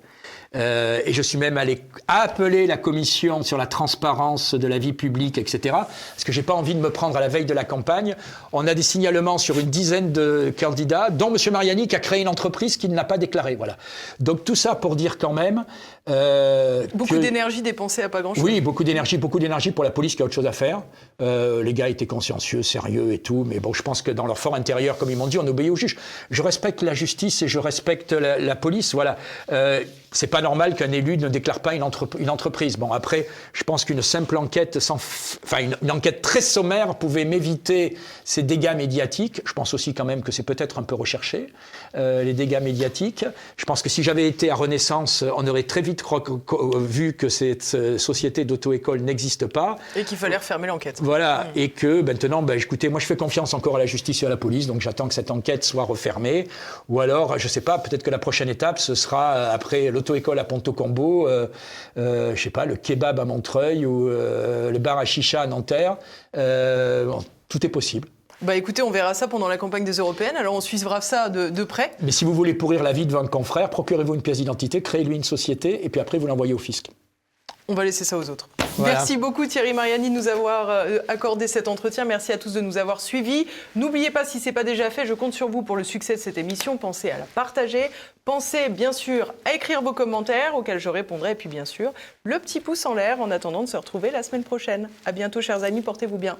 Euh, et je suis même allé appeler la commission sur la transparence de la vie publique, etc. Parce que j'ai pas envie de me prendre à la veille de la campagne. On a des signalements sur une dizaine de candidats, dont M. Mariani qui a créé une entreprise qu'il n'a pas déclarée. Voilà. Donc tout ça pour dire quand même. Euh, Beaucoup que- d'énergie dépensée à pas grand-chose. oui, beaucoup d'énergie, beaucoup d'énergie pour la police qui a autre chose à faire. Euh, les gars étaient consciencieux, sérieux et tout, mais bon, je pense que dans leur fort intérieur, comme ils m'ont dit, on obéit au juge. Je respecte la justice et je respecte la, la police. Voilà. Euh, c'est pas normal qu'un élu ne déclare pas une, entre- une entreprise. Bon, après, je pense qu'une simple enquête, sans, f- enfin une, une enquête très sommaire pouvait m'éviter ces dégâts médiatiques. Je pense aussi quand même que c'est peut-être un peu recherché euh, les dégâts médiatiques. Je pense que si j'avais été à Renaissance, on aurait très vite co- vu que cette euh, société d'auto-école n'existe pas. Et qu'il fallait refermer l'enquête. Voilà, et que maintenant, ben, écoutez, moi je fais confiance encore à la justice et à la police, donc j'attends que cette enquête soit refermée. Ou alors, je sais pas, peut-être que la prochaine étape, ce sera euh, après l'auto-école à Ponto Combo, euh, euh, je sais pas, le kebab à Montreuil ou euh, le bar à chicha à Nanterre. Euh, bon, tout est possible. Bah écoutez, on verra ça pendant la campagne des européennes. Alors on suivra ça de, de près. Mais si vous voulez pourrir la vie de votre confrère, procurez-vous une pièce d'identité, créez-lui une société, et puis après vous l'envoyez au fisc. On va laisser ça aux autres. Voilà. Merci beaucoup Thierry Mariani de nous avoir euh, accordé cet entretien. Merci à tous de nous avoir suivis. N'oubliez pas, si ce n'est pas déjà fait, je compte sur vous pour le succès de cette émission. Pensez à la partager. Pensez bien sûr à écrire vos commentaires auxquels je répondrai. Et puis bien sûr, le petit pouce en l'air en attendant de se retrouver la semaine prochaine. À bientôt chers amis, portez-vous bien.